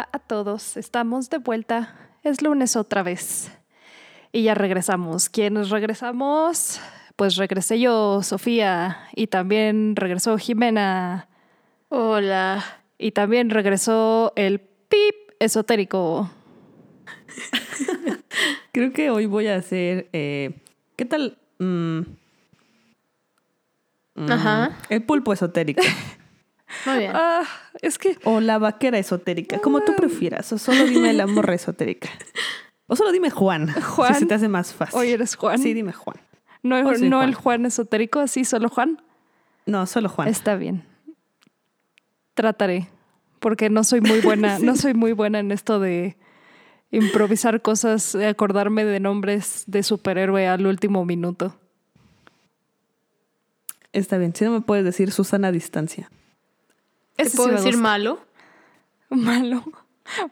Hola a todos, estamos de vuelta. Es lunes otra vez. Y ya regresamos. ¿Quiénes regresamos? Pues regresé yo, Sofía, y también regresó Jimena. Hola. Y también regresó el pip esotérico. Creo que hoy voy a hacer. eh, ¿Qué tal? Mm, mm, Ajá. El pulpo esotérico. Muy bien. Ah, es que o la vaquera esotérica. Como tú prefieras. O solo dime la morra esotérica. O solo dime Juan. Juan. Si se te hace más fácil. hoy eres Juan. Sí, dime Juan. no no Juan. el Juan esotérico, así solo Juan. No, solo Juan. Está bien. Trataré, porque no soy muy buena, no soy muy buena en esto de improvisar cosas, de acordarme de nombres de superhéroe al último minuto. Está bien. Si no me puedes decir Susana a distancia. ¿Te Ese puedo decir gusta. malo? malo.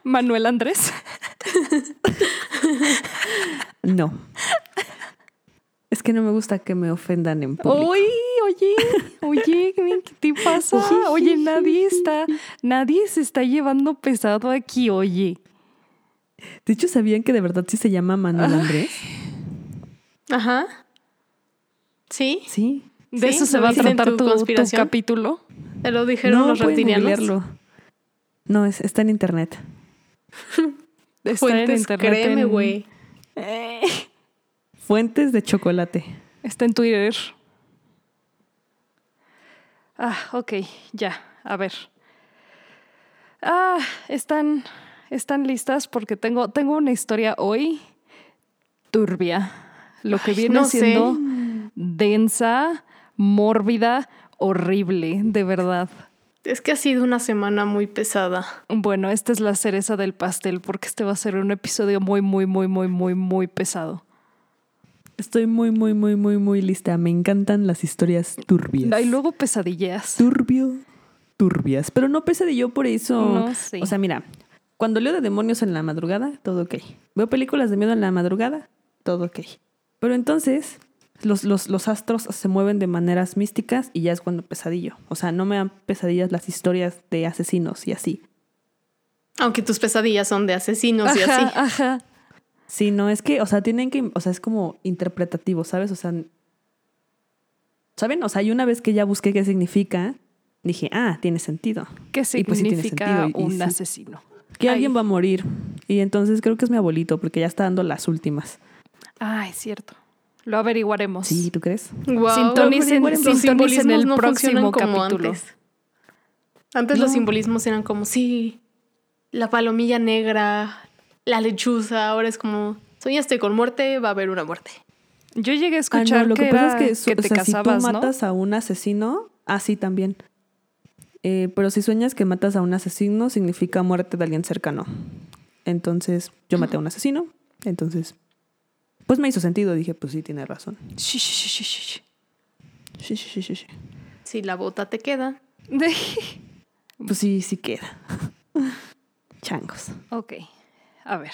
Manuel Andrés. No. Es que no me gusta que me ofendan en público. Uy, oye, oye, ¿qué te pasa? Oye, nadie está, nadie se está llevando pesado aquí, oye. De hecho, ¿sabían que de verdad sí se llama Manuel Andrés? Ajá. ¿Sí? Sí. De ¿Sí? eso se ¿Lo va a tratar tu tu, capítulo. ¿Te lo dijeron no, los reptilianos? No, es, está en internet. Está en Fuentes, internet créeme, en- güey. Eh, Fuentes de chocolate. está en Twitter. Ah, ok, ya, a ver. Ah, están, están listas porque tengo, tengo una historia hoy turbia. Lo que Ay, viene no sé. siendo densa, mórbida, horrible, de verdad. Es que ha sido una semana muy pesada. Bueno, esta es la cereza del pastel porque este va a ser un episodio muy, muy, muy, muy, muy, muy pesado. Estoy muy, muy, muy, muy, muy lista. Me encantan las historias turbias. Hay luego pesadillas. Turbio, turbias. Pero no pesadillo por eso. No sé. O sea, mira, cuando leo de demonios en la madrugada, todo ok. Veo películas de miedo en la madrugada, todo ok. Pero entonces, los, los, los astros se mueven de maneras místicas y ya es cuando pesadillo. O sea, no me dan pesadillas las historias de asesinos y así. Aunque tus pesadillas son de asesinos y así. ajá. Sí, no, es que, o sea, tienen que, o sea, es como interpretativo, ¿sabes? O sea, ¿saben? O sea, y una vez que ya busqué qué significa, dije, ah, tiene sentido. ¿Qué Y pues sí tiene significa sentido, y- y un sí. asesino? Que Ay. alguien va a morir. Y entonces creo que es mi abuelito, porque ya está dando las últimas. Ah, es cierto. Lo averiguaremos. Sí, ¿tú crees? Guau, Sintonicen- los sintonicen simbolismos el no próximo como capítulo. Antes, Antes los simbolismos eran como, sí, la palomilla negra, la lechuza. Ahora es como, soñaste con muerte, va a haber una muerte. Yo llegué a Ah, escuchar no, lo que, que, pasa era es que, o si tú ¿no? matas a un asesino, así también. Eh, pero si sueñas que matas a un asesino, significa muerte de alguien cercano. Entonces, yo maté a un asesino. Entonces, pues me hizo sentido. Dije, pues sí, tiene razón. Shi, shi, shi. Sí, sí, sí, sí, sí. Si la bota te queda. Pues sí, sí queda. Changos. ok, a ver.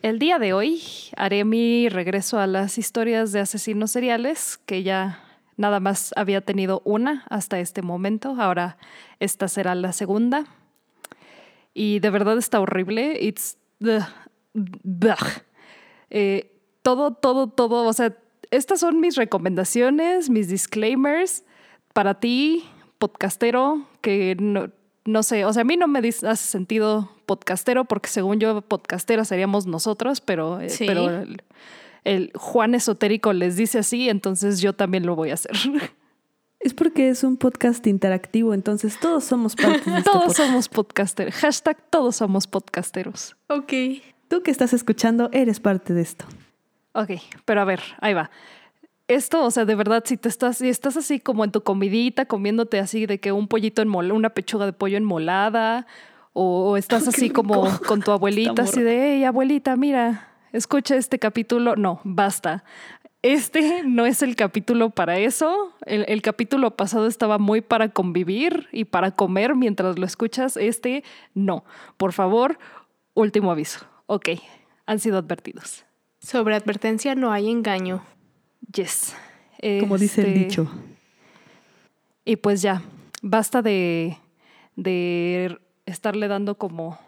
El día de hoy haré mi regreso a las historias de asesinos seriales, que ya nada más había tenido una hasta este momento. Ahora esta será la segunda. Y de verdad está horrible. It's. ugh, ugh. Eh, todo, todo, todo. O sea, estas son mis recomendaciones, mis disclaimers para ti, podcastero, que no, no sé, o sea, a mí no me hace sentido podcastero, porque según yo, podcastera seríamos nosotros, pero, eh, Sí. pero el, el Juan esotérico les dice así, entonces yo también lo voy a hacer. Es porque es un podcast interactivo, entonces todos somos parte de este todos podcast. somos podcasteros. Hashtag todos somos podcasteros. Ok. Tú que estás escuchando, eres parte de esto. Ok, pero a ver, ahí va. Esto, o sea, de verdad, si te estás, si estás así como en tu comidita, comiéndote así de que un pollito enmolado, una pechuga de pollo enmolada, o, o estás así como con tu abuelita, así de, hey, abuelita, mira, escucha este capítulo. No, basta. Este no es el capítulo para eso. El, el capítulo pasado estaba muy para convivir y para comer mientras lo escuchas. Este no. Por favor, último aviso. Ok, han sido advertidos. Sobre advertencia no hay engaño. Yes. Como dice el Este, dicho. Y pues ya, basta de, de estarle dando como,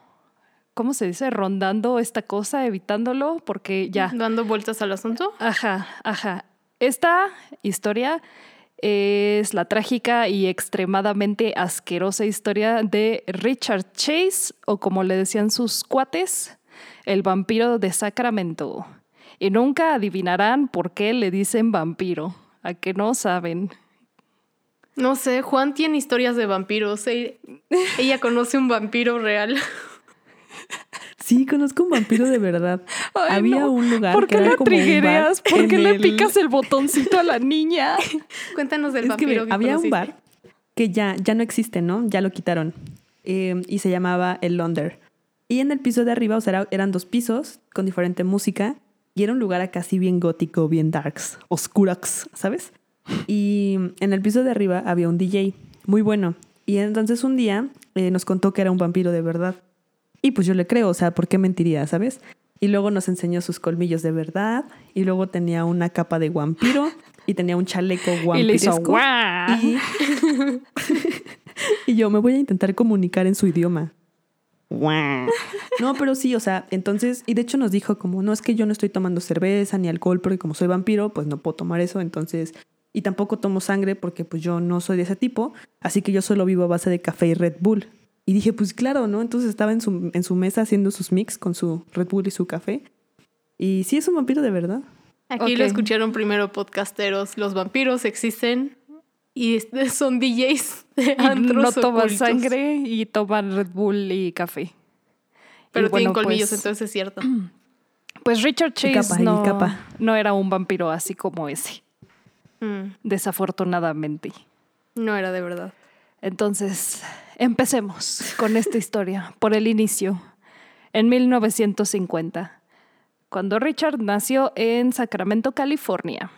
¿cómo se dice? Rondando esta cosa, evitándolo, porque ya. Dando vueltas al asunto. Ajá, ajá. Esta historia es la trágica y extremadamente asquerosa historia de Richard Chase, o como le decían sus cuates, el vampiro de Sacramento. Y nunca adivinarán por qué le dicen vampiro. A que no saben. No sé, Juan tiene historias de vampiros. e- Ella conoce un vampiro real. Sí, conozco un vampiro de verdad. Ay, Había no. un lugar ¿Por que qué era la? ¿Por qué le el- picas el botoncito a la niña? Cuéntanos del Es vampiro que había un bar que ya, ya no existe, ¿no? Ya lo quitaron. Eh, y se llamaba el Londer. Y en el piso de arriba, o sea, era- eran dos pisos con diferente música. Y era un lugar acá así bien gótico, bien darks, oscurax, ¿sabes? Y en el piso de arriba había un DJ muy bueno. Y entonces un día eh, nos contó que era un vampiro de verdad. Y pues yo le creo, o sea, ¿por qué mentiría, sabes? Y luego nos enseñó sus colmillos de verdad. Y luego tenía una capa de vampiro. Y tenía un chaleco Y le hizo vampiresco. y yo me voy a intentar comunicar en su idioma. No, pero sí, o sea, entonces, y de hecho nos dijo como, no es que yo no estoy tomando cerveza ni alcohol porque como soy vampiro, pues no puedo tomar eso, entonces, y tampoco tomo sangre porque pues yo no soy de ese tipo, así que yo solo vivo a base de café y Red Bull. Y dije, pues claro, ¿no? Entonces estaba en su, en su mesa haciendo sus mix con su Red Bull y su café. Y sí es un vampiro de verdad. Aquí lo escucharon primero podcasteros. Los vampiros existen y es- son DJs de Y no toman ocultos. sangre y toman Red Bull y café. Pero Y bueno, tienen colmillos, pues- entonces es cierto. Pues Richard Chase capa, no, capa. no era un vampiro así como ese, Mm, desafortunadamente. no era de verdad. Entonces, empecemos con esta historia por el inicio, en 1950, cuando Richard nació en Sacramento, California.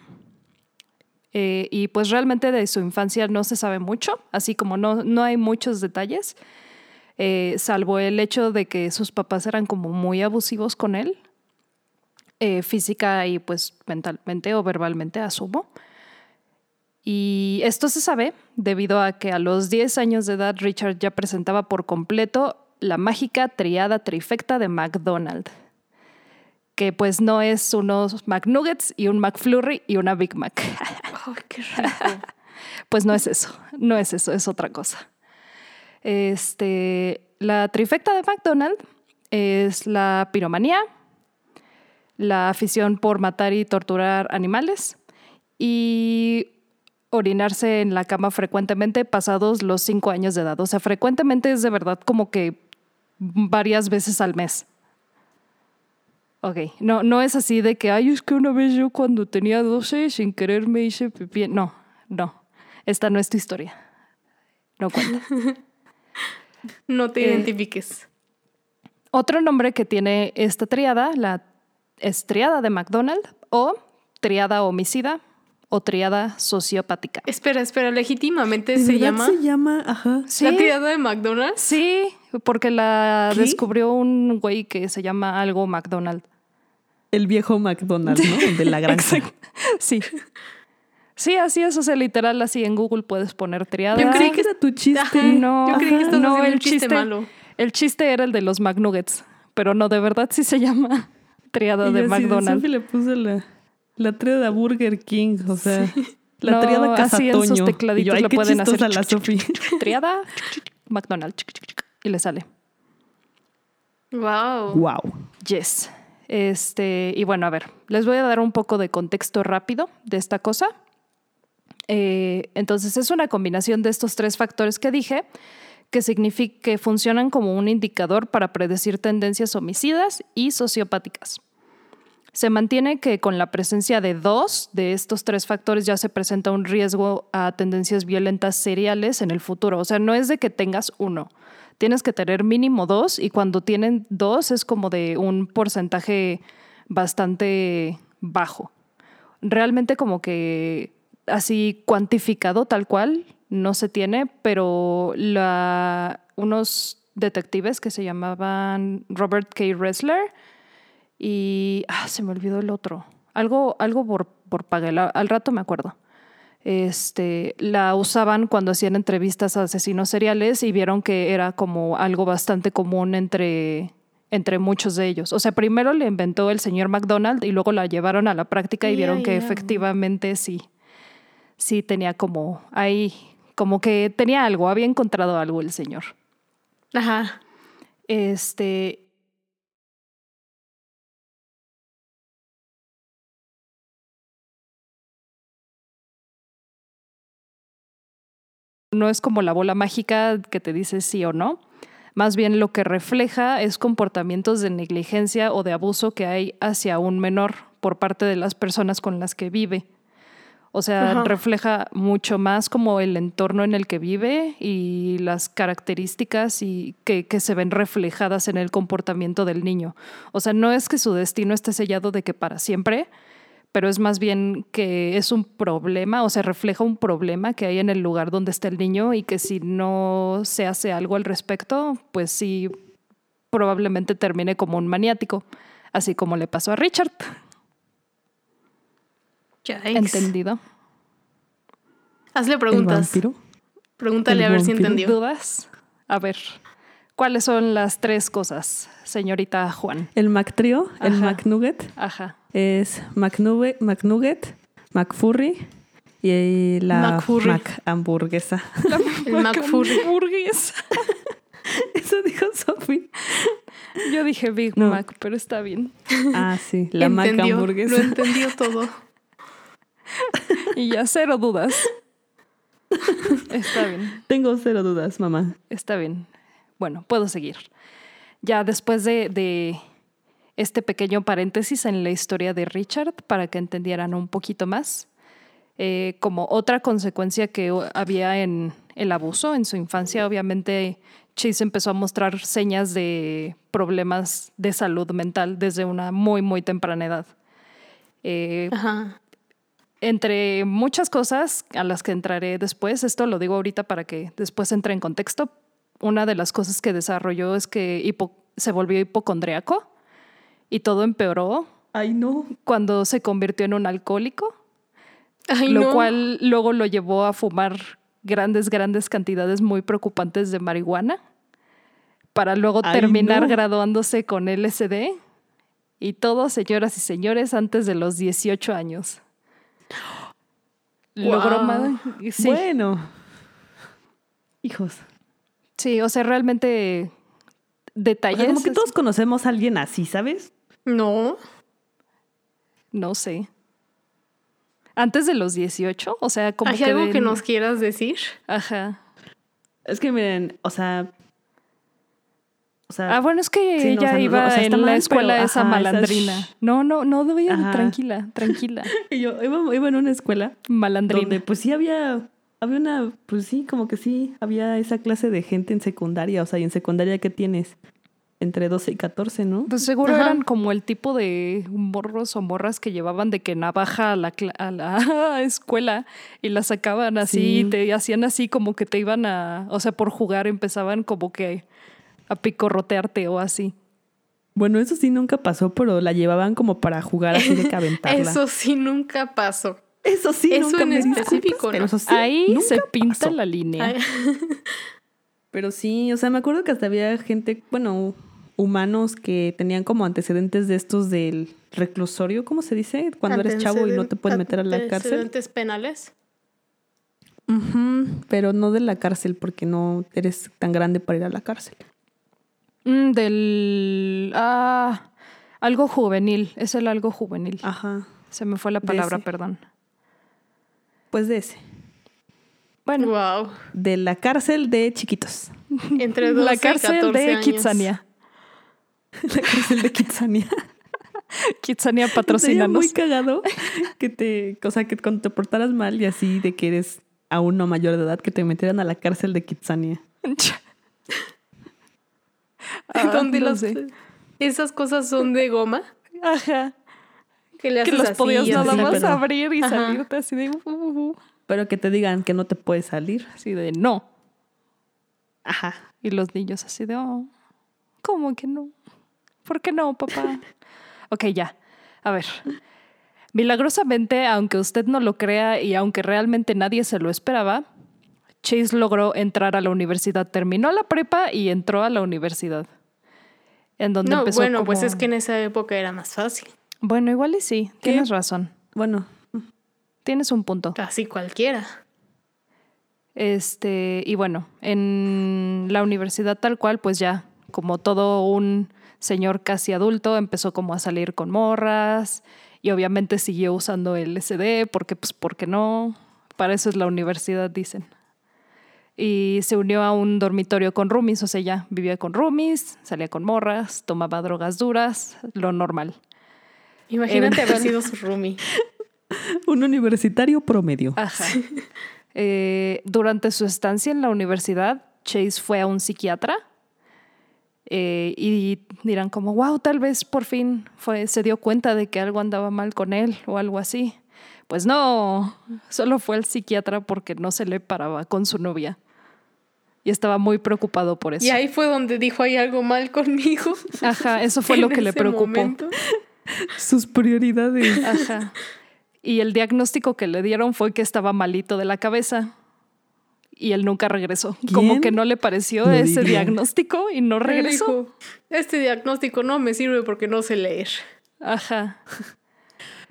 Eh, y pues realmente de su infancia no se sabe mucho, así como no, no hay muchos detalles, eh, salvo el hecho de que sus papás eran como muy abusivos con él, eh, física y pues mentalmente o verbalmente, asumo. Y esto se sabe debido a que a los 10 años de edad Richard ya presentaba por completo la mágica triada trifecta de McDonald's, que pues no es unos McNuggets y un McFlurry y una Big Mac. Ay, qué rico. Pues no es eso, no es eso, es otra cosa. Este, la trifecta de McDonald's es la piromanía, la afición por matar y torturar animales y orinarse en la cama frecuentemente pasados los cinco años de edad. O sea, frecuentemente es de verdad como que varias veces al mes. Ok, no, no es así de que, ay, es que una vez yo cuando tenía 12 sin querer me hice pipí. No, no, esta no es tu historia. No cuenta. No te Eh, identifiques. Otro nombre que tiene esta triada, la es triada de McDonald o triada homicida o triada sociopática. Espera, espera, legítimamente ¿De se llama se llama, ajá. Sí, la tirada de McDonald's. sí, porque la ¿Qué? descubrió un güey que se llama algo McDonald. El viejo McDonald's, ¿no? El de la granja. Exacto. Sí. Sí, así es, o sea, literal, así en Google puedes poner triada. Yo creí que era tu chiste. No, yo creí que no, el un chiste, chiste- malo. El chiste era el de los McNuggets, pero no, de verdad sí se llama triada Y de McDonald's. Sophie le puso la, la triada Burger King, o sea, la No, triada así en sus tecladitos y yo, ay, le qué pueden hacer la Sofi. Triada, McDonald's, y le sale. Wow. wow. Yes. Este, y bueno, a ver, les voy a dar un poco de contexto rápido de esta cosa. Eh, entonces, es una combinación de estos tres factores que dije, que significa que funcionan como un indicador para predecir tendencias homicidas y sociopáticas. Se mantiene que con la presencia de dos de estos tres factores ya se presenta un riesgo a tendencias violentas seriales en el futuro. O sea, no es de que tengas uno, tienes que tener mínimo dos y cuando tienen dos es como de un porcentaje bastante bajo. Realmente como que así cuantificado tal cual no se tiene, pero unos detectives que se llamaban Robert K. Ressler y ah, se me olvidó el otro. Algo, algo por, por al rato me acuerdo. Este, la usaban cuando hacían entrevistas a asesinos seriales y vieron que era como algo bastante común entre, entre muchos de ellos. O sea, primero le inventó el señor McDonald y luego la llevaron a la práctica y vieron que efectivamente sí, sí tenía como ahí, como que tenía algo, había encontrado algo el señor. Ajá. Este. No es como la bola mágica que te dice sí o no. Más bien lo que refleja es comportamientos de negligencia o de abuso que hay hacia un menor por parte de las personas con las que vive. O sea, Ajá. refleja mucho más como el entorno en el que vive y las características y que, que se ven reflejadas en el comportamiento del niño. O sea, no es que su destino esté sellado de que para siempre, pero es más bien que es un problema, o sea, refleja un problema que hay en el lugar donde está el niño y que si no se hace algo al respecto, pues sí, probablemente termine como un maniático, así como le pasó a Richard. Yikes. ¿Entendido? Hazle ¿El preguntas. vampiro? Pregúntale ¿El a ver si entendió. ¿Dudas? A ver, ¿cuáles son las tres cosas, señorita Juan? El McTrio, el. McNugget, Ajá. es McNugget, McNugget, McFurry y la McFurry. Mac hamburguesa. El McFurry. Burgues. Eso dijo Sophie. Yo dije Big No. Mac, pero está bien. Ah, sí, la Mac Entendió, hamburguesa. Lo entendió todo. Y ya cero dudas. Está bien. Tengo cero dudas, mamá. Está bien. Bueno, puedo seguir. Ya después de, de este pequeño paréntesis en la historia de Richard, para que entendieran un poquito más, eh, como otra consecuencia que había en el abuso en su infancia, obviamente Chase empezó a mostrar señas de problemas de salud mental desde una muy, muy temprana edad. Eh, Ajá. entre muchas cosas a las que entraré después, esto lo digo ahorita para que después entre en contexto, una de las cosas que desarrolló es que hipo- se volvió hipocondriaco y todo empeoró Ay, no. cuando se convirtió en un alcohólico, Ay, lo no. cual luego lo llevó a fumar grandes, grandes cantidades muy preocupantes de marihuana para luego Ay, terminar no. graduándose con LSD y todo, señoras y señores, antes de los 18 años. Logró ma- sí, Bueno. Hijos. Sí, o sea, realmente O detalles. sea, como que todos conocemos a alguien así, ¿sabes? No. No sé. Antes de los 18, o sea, como ¿Hay que algo que nos quieras decir? Ajá. Es que miren, o sea. O sea, Ah, bueno, es que Sí, no, ella o sea, no, iba o sea, está en la mal, escuela pero, esa ajá, malandrina. esa- No, no, no, tranquila, tranquila. yo iba, iba en una escuela Malandrina. donde pues sí había, había una, pues sí, como que sí, había esa clase de gente en secundaria. O sea, y en secundaria, ¿qué tienes? Entre 12 y 14, ¿no? Pues seguro Ajá. eran como el tipo de morros o morras que llevaban de que navaja a la, a la escuela y la sacaban así Sí. y te hacían así como que te iban a, o sea, por jugar empezaban como que a picorrotearte o así. Bueno, eso sí nunca pasó, pero la llevaban como para jugar así de que aventarla. Eso sí nunca pasó. Eso sí, Eso nunca en me específico, disculpas, pero sí, Ahí nunca se pinta pasó. la línea. Ay, Pero sí, o sea, me acuerdo que hasta había gente, bueno, humanos que tenían como antecedentes de estos del reclusorio, ¿cómo se dice? Cuando eres chavo y no te pueden meter a la cárcel. Antecedentes penales. Ujú, pero no de la cárcel, porque no eres tan grande para ir a la cárcel. Mm, del... Ah, algo juvenil, es el algo juvenil. Ajá. Se me fue la palabra, perdón. Pues de ese. Bueno, Wow. De la cárcel de chiquitos. Entre 12 la y cárcel 14 de años. Kitsania. La cárcel de Kitsania. Kitsania Sería patrocinanos. muy cagado que te, o sea, que cuando te portaras mal y así de que eres aún no mayor de edad, que te metieran a la cárcel de Kitsania. Ah, Donde no sé. esas cosas son de goma. Ajá. Que le Que los así, podías nada más pero- abrir y Ajá. salirte así de... uh, uh, uh. Pero que te digan que no te puedes salir. Así de no. Ajá. Y los niños así de, oh, ¿cómo que no? ¿Por qué no, papá? ok, ya. A ver. Milagrosamente, aunque usted no lo crea y aunque realmente nadie se lo esperaba, Chase logró entrar a la universidad, terminó la prepa y entró a la universidad. En donde No, empezó bueno, pues es que en esa época era más fácil. Bueno, igual y sí, tienes razón. Bueno, Tienes un punto. Casi cualquiera. Este, y bueno, en la universidad tal cual, pues ya, como todo un señor casi adulto, empezó como a salir con morras y obviamente siguió usando el LSD porque, pues, ¿por qué no? Para eso es la universidad, dicen. Y se unió a un dormitorio con roomies, o sea, ya vivía con roomies, salía con morras, tomaba drogas duras, lo normal. Imagínate haber sido su roomie. un universitario promedio. Ajá. Eh, durante su estancia en la universidad, Chase fue a un psiquiatra eh, y dirán como, wow, tal vez por fin fue, se dio cuenta de que algo andaba mal con él o algo así. Pues no, solo fue al psiquiatra porque no se le paraba con su novia. Y estaba muy preocupado por eso. Y ahí fue donde dijo, hay algo mal conmigo. Ajá, eso fue lo que le preocupó. momento. Sus prioridades. Ajá. Y el diagnóstico que le dieron fue que estaba malito de la cabeza. Y él nunca regresó. Como ¿Quién que no le pareció ese diría? diagnóstico y no regresó. dijo, este diagnóstico no me sirve porque no sé leer. Ajá.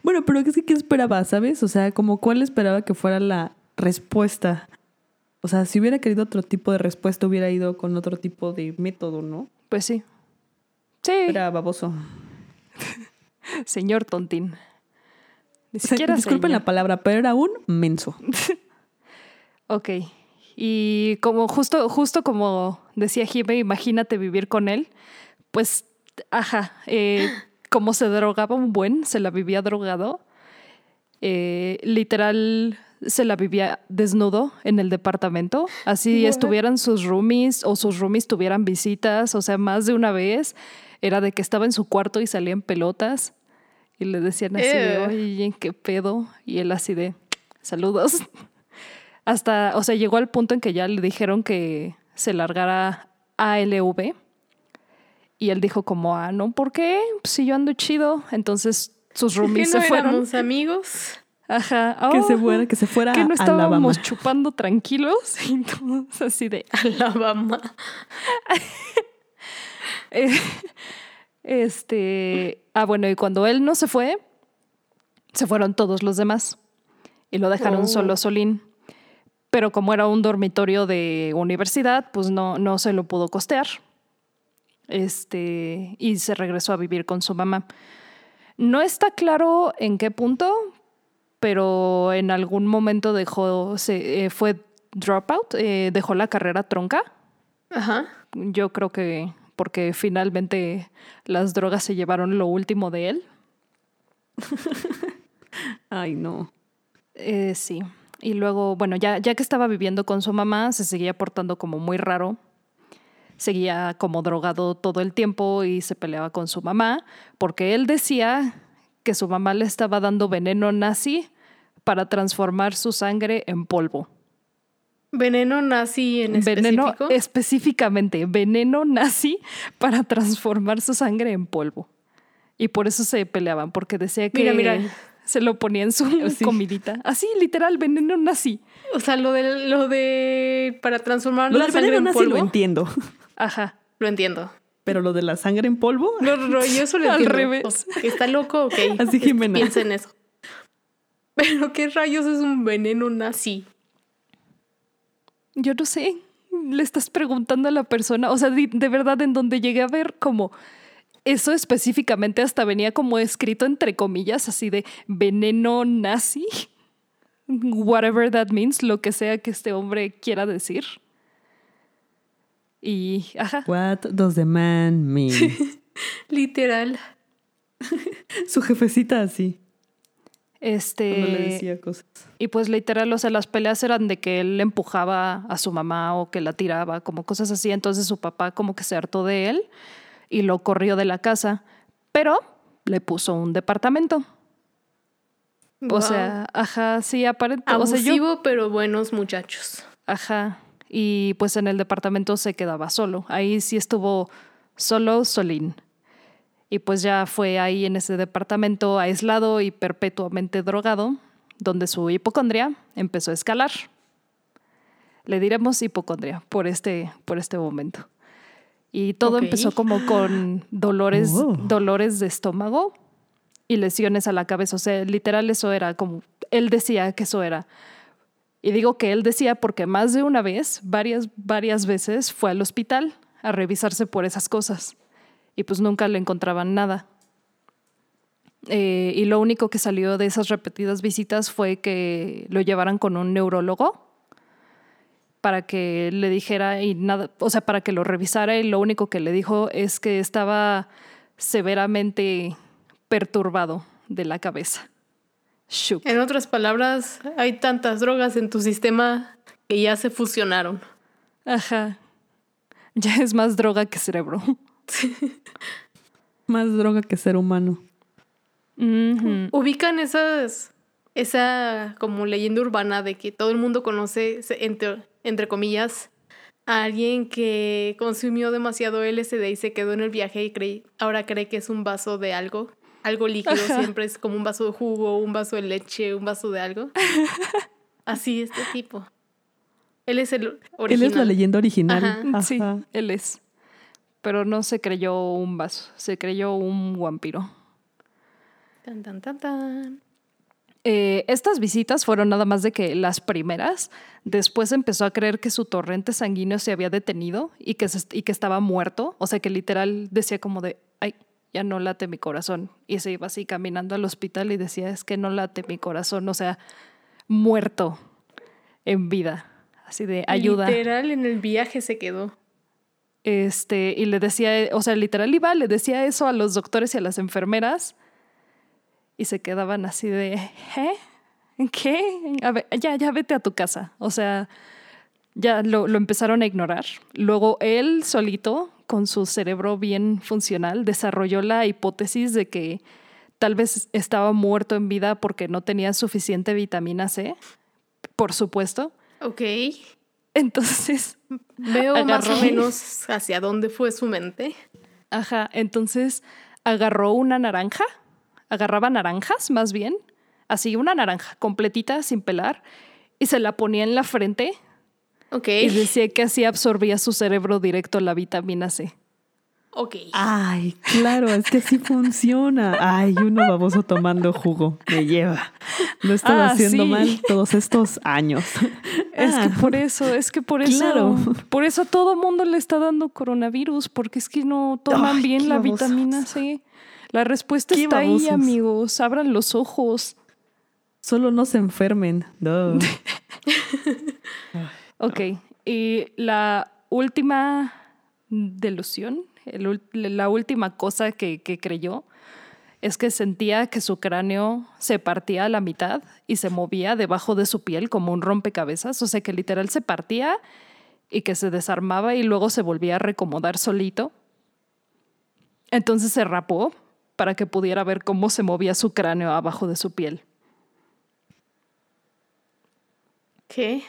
Bueno, pero ¿qué, qué esperaba, sabes? O sea, como cuál esperaba que fuera la respuesta. O sea, si hubiera querido otro tipo de respuesta, hubiera ido con otro tipo de método, ¿no? Pues sí. Sí, Era baboso. Señor Tontín. Ni siquiera Disculpen señor. la palabra, pero era un menso. Ok. Y como justo, justo como decía Jime, imagínate vivir con él. Pues, ajá, eh, como se drogaba un buen, se la vivía drogado. eh, literal, se la vivía desnudo en el departamento. Así estuvieran sus roomies o sus roomies tuvieran visitas, o sea, más de una vez. Era de que estaba en su cuarto y salía en pelotas. Y le decían así de, Ew. oye, ¿qué pedo? Y él así de, saludos. Hasta, o sea, llegó al punto en que ya le dijeron que se largara ALV. Y él dijo como, ah, no, ¿por qué? Pues si yo ando chido. Entonces sus ¿Que roomies no se fueron. éramos amigos? Ajá. Que se oh, fuera, que se fuera que no Alabama. estábamos chupando tranquilos. Y todos así de, Alabama. Este, ah, bueno, y cuando él no se fue, se fueron todos los demás y lo dejaron Oh. solo Solín. Pero como era un dormitorio de universidad, pues no, no se lo pudo costear. Este, y se regresó a vivir con su mamá. No está claro en qué punto, pero en algún momento dejó, se, eh, fue dropout, eh, dejó la carrera tronca Ajá. yo creo que porque finalmente las drogas se llevaron lo último de él. Ay, no. Eh, sí. Y luego, bueno, ya, ya que estaba viviendo con su mamá, se seguía portando como muy raro. Seguía como drogado todo el tiempo y se peleaba con su mamá, porque él decía que su mamá le estaba dando veneno nazi para transformar su sangre en polvo. Veneno nazi en veneno específico. específicamente, veneno nazi para transformar su sangre en polvo. Y por eso se peleaban, porque decía que Mira, mira. se lo ponía en su Sí. comidita. Así, literal, veneno nazi. O sea, lo de, lo de para transformar Lo la del sangre veneno en nazi polvo. lo entiendo. Ajá. Lo entiendo. Pero lo de la sangre en polvo, No, no, no, yo eso lo Al revés. O sea, que está loco, ok. Así, Es- Jimena. Piensa en eso. Pero ¿qué rayos es un veneno nazi? Yo no sé. Le estás preguntando a la persona. O sea, de, de verdad, en donde llegué a ver como eso específicamente hasta venía como escrito entre comillas, así de veneno nazi. Whatever that means, lo que sea que este hombre quiera decir. Y, ajá. what does the man mean? Literal. Su jefecita así, Este. cuando le decía cosas. Y pues literal, o sea, las peleas eran de que él empujaba a su mamá o que la tiraba, como cosas así. Entonces su papá como que se hartó de él y lo corrió de la casa, pero le puso un departamento. O sea, ajá, sí, aparente. O sea, Abusivo, yo, pero buenos muchachos. ajá. Y pues en el departamento se quedaba solo. Ahí sí estuvo solo Solín. Y pues ya fue ahí en ese departamento aislado y perpetuamente drogado, donde su hipocondria empezó a escalar. Le diremos hipocondria por este, por este momento. Y todo empezó como con dolores, Oh. dolores de estómago y lesiones a la cabeza. O sea, literal eso era como, él decía que eso era. Y digo que él decía porque más de una vez, varias, varias veces fue al hospital a revisarse por esas cosas. Y pues nunca le encontraban nada. Eh, y lo único que salió de esas repetidas visitas fue que lo llevaran con un neurólogo para que le dijera y nada, o sea, para que lo revisara y lo único que le dijo es que estaba severamente perturbado de la cabeza. Shook. En otras palabras, hay tantas drogas en tu sistema que ya se fusionaron. Ajá. Ya es más droga que cerebro. Más droga que ser humano. Ubican esas, esa como leyenda urbana de que todo el mundo conoce, entre, entre comillas, a alguien que consumió demasiado LSD y se quedó en el viaje y cree, ahora cree que es un vaso de algo. Algo líquido, Ajá. siempre es como un vaso de jugo, un vaso de leche, un vaso de algo. Así, este tipo. Él es el Él original. es la leyenda original. Ajá. Sí, él es. Pero no se creyó un vaso, se creyó un vampiro. Tan, tan, tan, tan. Eh, estas visitas fueron nada más de que las primeras. Después empezó a creer que su torrente sanguíneo se había detenido y que, se- y que estaba muerto. O sea que literal decía como de, ay, ya no late mi corazón. Y se iba así caminando al hospital y decía, es que no late mi corazón. O sea, muerto en vida. Así de ayuda. Literal, en el viaje se quedó. Este, y le decía, o sea, literal iba, le decía eso a los doctores y a las enfermeras y se quedaban así de, ¿eh? ¿Qué? A ver, ya, ya vete a tu casa. O sea, ya lo, lo empezaron a ignorar. Luego él solito, con su cerebro bien funcional, desarrolló la hipótesis de que tal vez estaba muerto en vida porque no tenía suficiente vitamina C, por supuesto. Ok. Entonces, Veo más o menos hacia dónde fue su mente. Ajá, entonces agarró una naranja, agarraba naranjas más bien, así una naranja completita sin pelar, y se la ponía en la frente Ok. y decía que así absorbía su cerebro directo la vitamina C. Ok. Ay, claro, es que así funciona. Ay, uno baboso tomando jugo. Me lleva. Lo he estado Ah, haciendo sí. mal todos estos años. Es Ah, que por eso, es que por eso, Claro. por eso todo mundo le está dando coronavirus, porque es que no toman Ay, bien la babosos. vitamina C. La respuesta Qué está ahí, amigos. Abran los ojos. Solo no se enfermen. Duh. Ok, y la última delusión, la última cosa que, que creyó es que sentía que su cráneo se partía a la mitad y se movía debajo de su piel como un rompecabezas, o sea que literal se partía y que se desarmaba y luego se volvía a recomodar solito. Entonces se rapó para que pudiera ver cómo se movía su cráneo abajo de su piel. ¿Qué?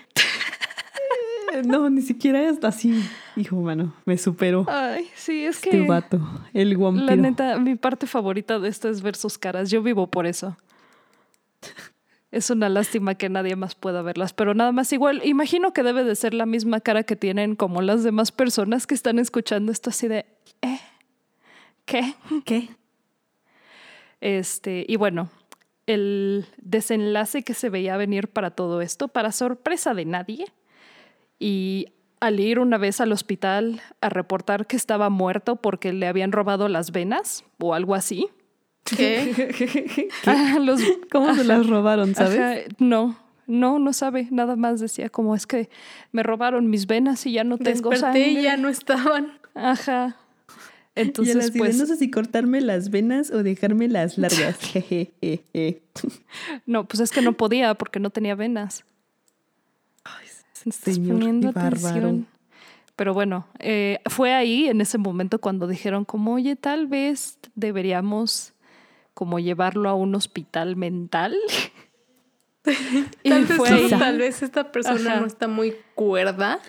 No, ni siquiera es así. Hijo humano, me superó. Ay, sí, es Este vato, el vampiro. La neta, mi parte favorita de esto es ver sus caras. Yo vivo por eso. Es una lástima que nadie más pueda verlas, pero nada más igual, imagino que debe de ser la misma cara que tienen como las demás personas que están escuchando esto así de, ¿eh? ¿Qué? ¿Qué? Este, y bueno, el desenlace que se veía venir para todo esto, para sorpresa de nadie, y al ir una vez al hospital a reportar que estaba muerto porque le habían robado las venas o algo así. ¿Qué? Ah, los- ¿Cómo se las robaron, sabes? Ajá, no, no, no sabe. Nada más decía como es que me robaron mis venas y ya no tengo Desperté sangre. y ya no estaban. Ajá. y Entonces, así de, pues, no sé si cortarme las venas o dejarme las largas. No, pues es que no podía porque no tenía venas. Estás señor, poniendo atención. Pero bueno, eh, fue ahí en ese momento cuando dijeron como, oye, tal vez deberíamos como llevarlo a un hospital mental. y Tal vez, fue no, tal vez esta persona Ajá. no está muy cuerda.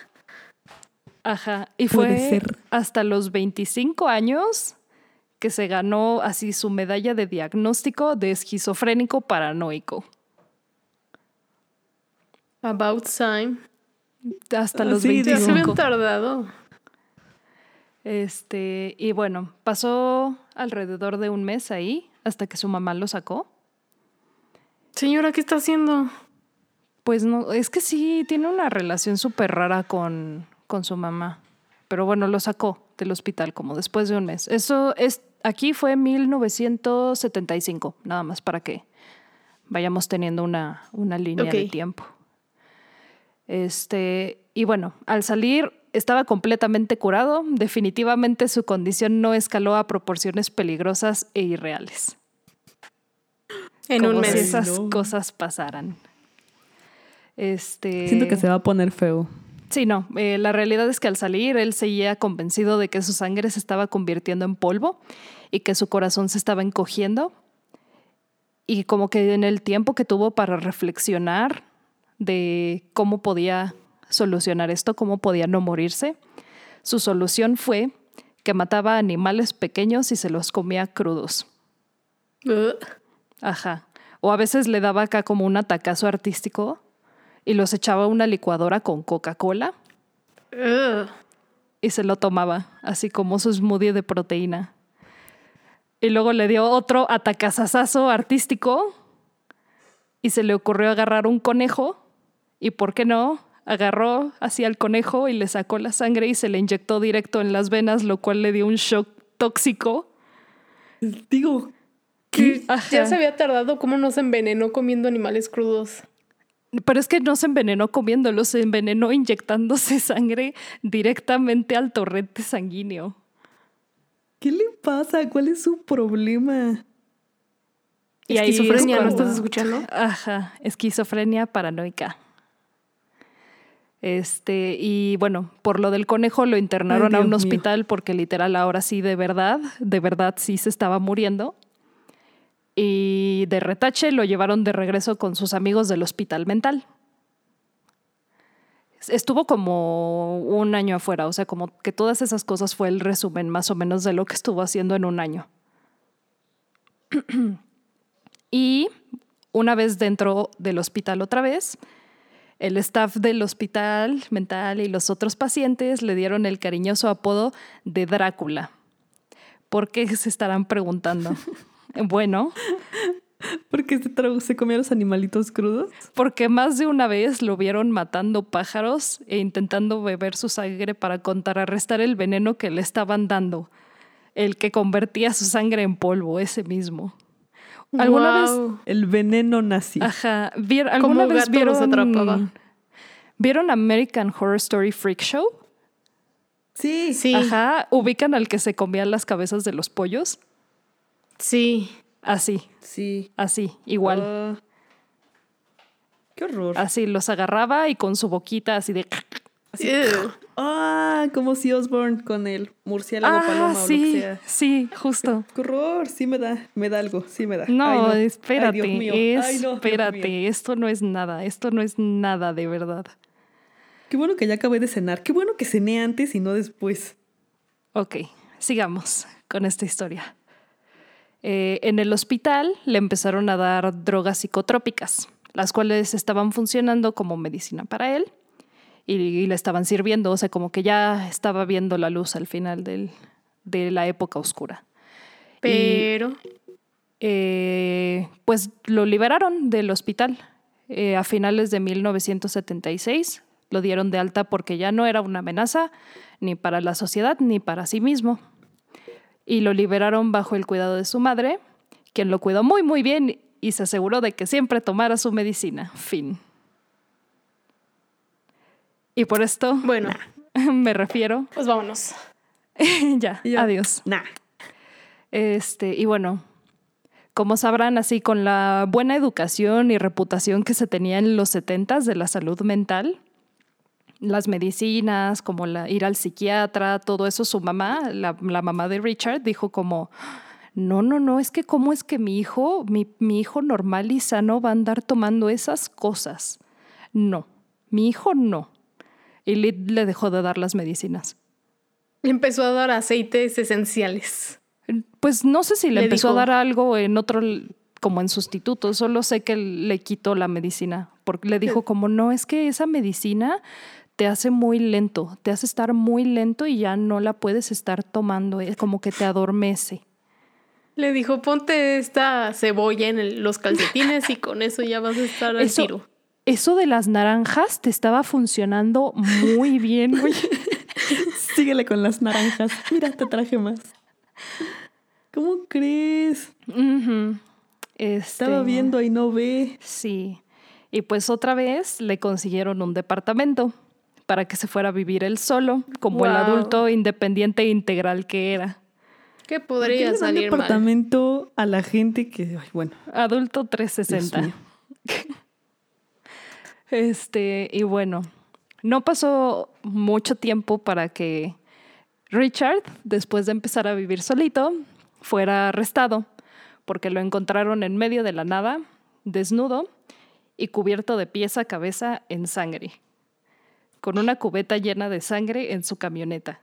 Ajá. Y Puede fue ser. hasta los 25 años que se ganó así su medalla de diagnóstico de esquizofrénico paranoico. About time. Hasta Ah, los sí, Ya se 25. habían tardado. Este, y bueno, pasó alrededor de un mes ahí hasta que su mamá lo sacó. Señora, ¿qué está haciendo? Pues no, es que sí, tiene una relación súper rara con, con su mamá. Pero bueno, lo sacó del hospital como después de un mes. Eso es, aquí fue 1975, nada más para que vayamos teniendo una, una línea de tiempo. Este, y bueno, al salir estaba completamente curado. Definitivamente su condición no escaló a proporciones peligrosas e irreales. En como un si mes. esas no. cosas pasaran. Este, Siento que se va a poner feo. Sí, no. eh, la realidad es que al salir él seguía convencido de que su sangre se estaba convirtiendo en polvo y que su corazón se estaba encogiendo. Y como que en el tiempo que tuvo para reflexionar de cómo podía solucionar esto, cómo podía no morirse, su solución fue que mataba animales pequeños y se los comía crudos. Ajá. O a veces le daba acá como un atacazo artístico y los echaba a una licuadora con Coca-Cola y se lo tomaba, así como su smoothie de proteína. Y luego le dio otro atacazazazo artístico y se le ocurrió agarrar un conejo y, ¿por qué no? Agarró hacia el conejo y le sacó la sangre y se le inyectó directo en las venas, lo cual le dio un shock tóxico. Digo, Que Ajá. Ya se había tardado, ¿cómo no se envenenó comiendo animales crudos? Pero es que no se envenenó comiéndolo, se envenenó inyectándose sangre directamente al torrente sanguíneo. ¿qué le pasa? ¿Cuál es su problema? Y ahí es Esquizofrenia, ¿no estás escuchando? Ajá, esquizofrenia paranoica. Este, y bueno, por lo del conejo lo internaron Ay, a un mío. hospital porque literal ahora sí de verdad, de verdad sí se estaba muriendo. Y de retache lo llevaron de regreso con sus amigos del hospital mental. Estuvo como un año afuera, o sea, como que todas esas cosas fue el resumen más o menos de lo que estuvo haciendo en un año. Y una vez dentro del hospital otra vez, el staff del hospital mental y los otros pacientes le dieron el cariñoso apodo de Drácula. ¿Por qué se estarán preguntando? bueno, Porque se, se comía los animalitos crudos. porque más de una vez lo vieron matando pájaros e intentando beber su sangre para contrarrestar el veneno que le estaban dando, el que convertía su sangre en polvo, ese mismo. ¿Alguna vez. El veneno nazi. Ajá. Como ¿Alguna vez vieron, atrapaba. ¿Vieron American Horror Story Freak Show? Sí. Sí, Ajá. ¿Ubican al que se comía las cabezas de los pollos? sí. Así, Sí. así, igual. Ah. qué horror. Así los agarraba y con su boquita así de... Ew. Ah, como si Osborne con el murciélago Ah, paloma o lo que sí, sea. sí, justo. Qué horror, sí me da, me da algo, sí me da. No, Ay, espérate, Ay, Dios mío. Ay, no, Dios espérate. mío. Esto no es nada, esto no es nada de verdad. Qué bueno que ya acabé de cenar. Qué bueno que cené antes y no después. Ok, sigamos con esta historia. Eh, en el hospital le empezaron a dar drogas psicotrópicas, las cuales estaban funcionando como medicina para él y, y le estaban sirviendo, o sea, como que ya estaba viendo la luz al final del- de la época oscura. Pero Eh, pues lo liberaron del hospital eh, a finales de 1976. Lo dieron de alta porque ya no era una amenaza ni para la sociedad ni para sí mismo. Y lo liberaron bajo el cuidado de su madre, quien lo cuidó muy muy bien y se aseguró de que siempre tomara su medicina. Fin. Y por esto bueno, me refiero. pues vámonos. ya, yo, adiós. Nah. Este, y bueno, como sabrán, así con la buena educación y reputación que se tenía en los 70 de la salud mental, las medicinas, como la, ir al psiquiatra, todo eso, su mamá, la, la mamá de Richard, dijo como, no, no, no, es que cómo es que mi hijo, mi, mi hijo normal y sano va a andar tomando esas cosas. No, mi hijo no. Y Lid le dejó de dar las medicinas. Le empezó a dar aceites esenciales. Pues no sé si le, Le empezó dijo- a dar algo en otro, como en sustituto, solo sé que le quitó la medicina, porque le dijo como, no, es que esa medicina te hace muy lento, te hace estar muy lento y ya no la puedes estar tomando, es como que te adormece. Le dijo, ponte esta cebolla en el- los calcetines y con eso ya vas a estar al Eso- tiro. Eso de las naranjas te estaba funcionando muy bien, güey. Síguele con las naranjas. Mira, te traje más. ¿Cómo crees? Estaba Este, viendo y no ve. Sí. Y pues otra vez le consiguieron un departamento para que se fuera a vivir él solo, como el adulto independiente e integral que era. ¿Qué ¿Por qué podría le dan salir mal? departamento a la gente que, ay, bueno, Adulto Dios 360. Este, y bueno, no pasó mucho tiempo para que Richard, después de empezar a vivir solito, fuera arrestado, porque lo encontraron en medio de la nada, desnudo y cubierto de pies a cabeza en sangre, con una cubeta llena de sangre en su camioneta.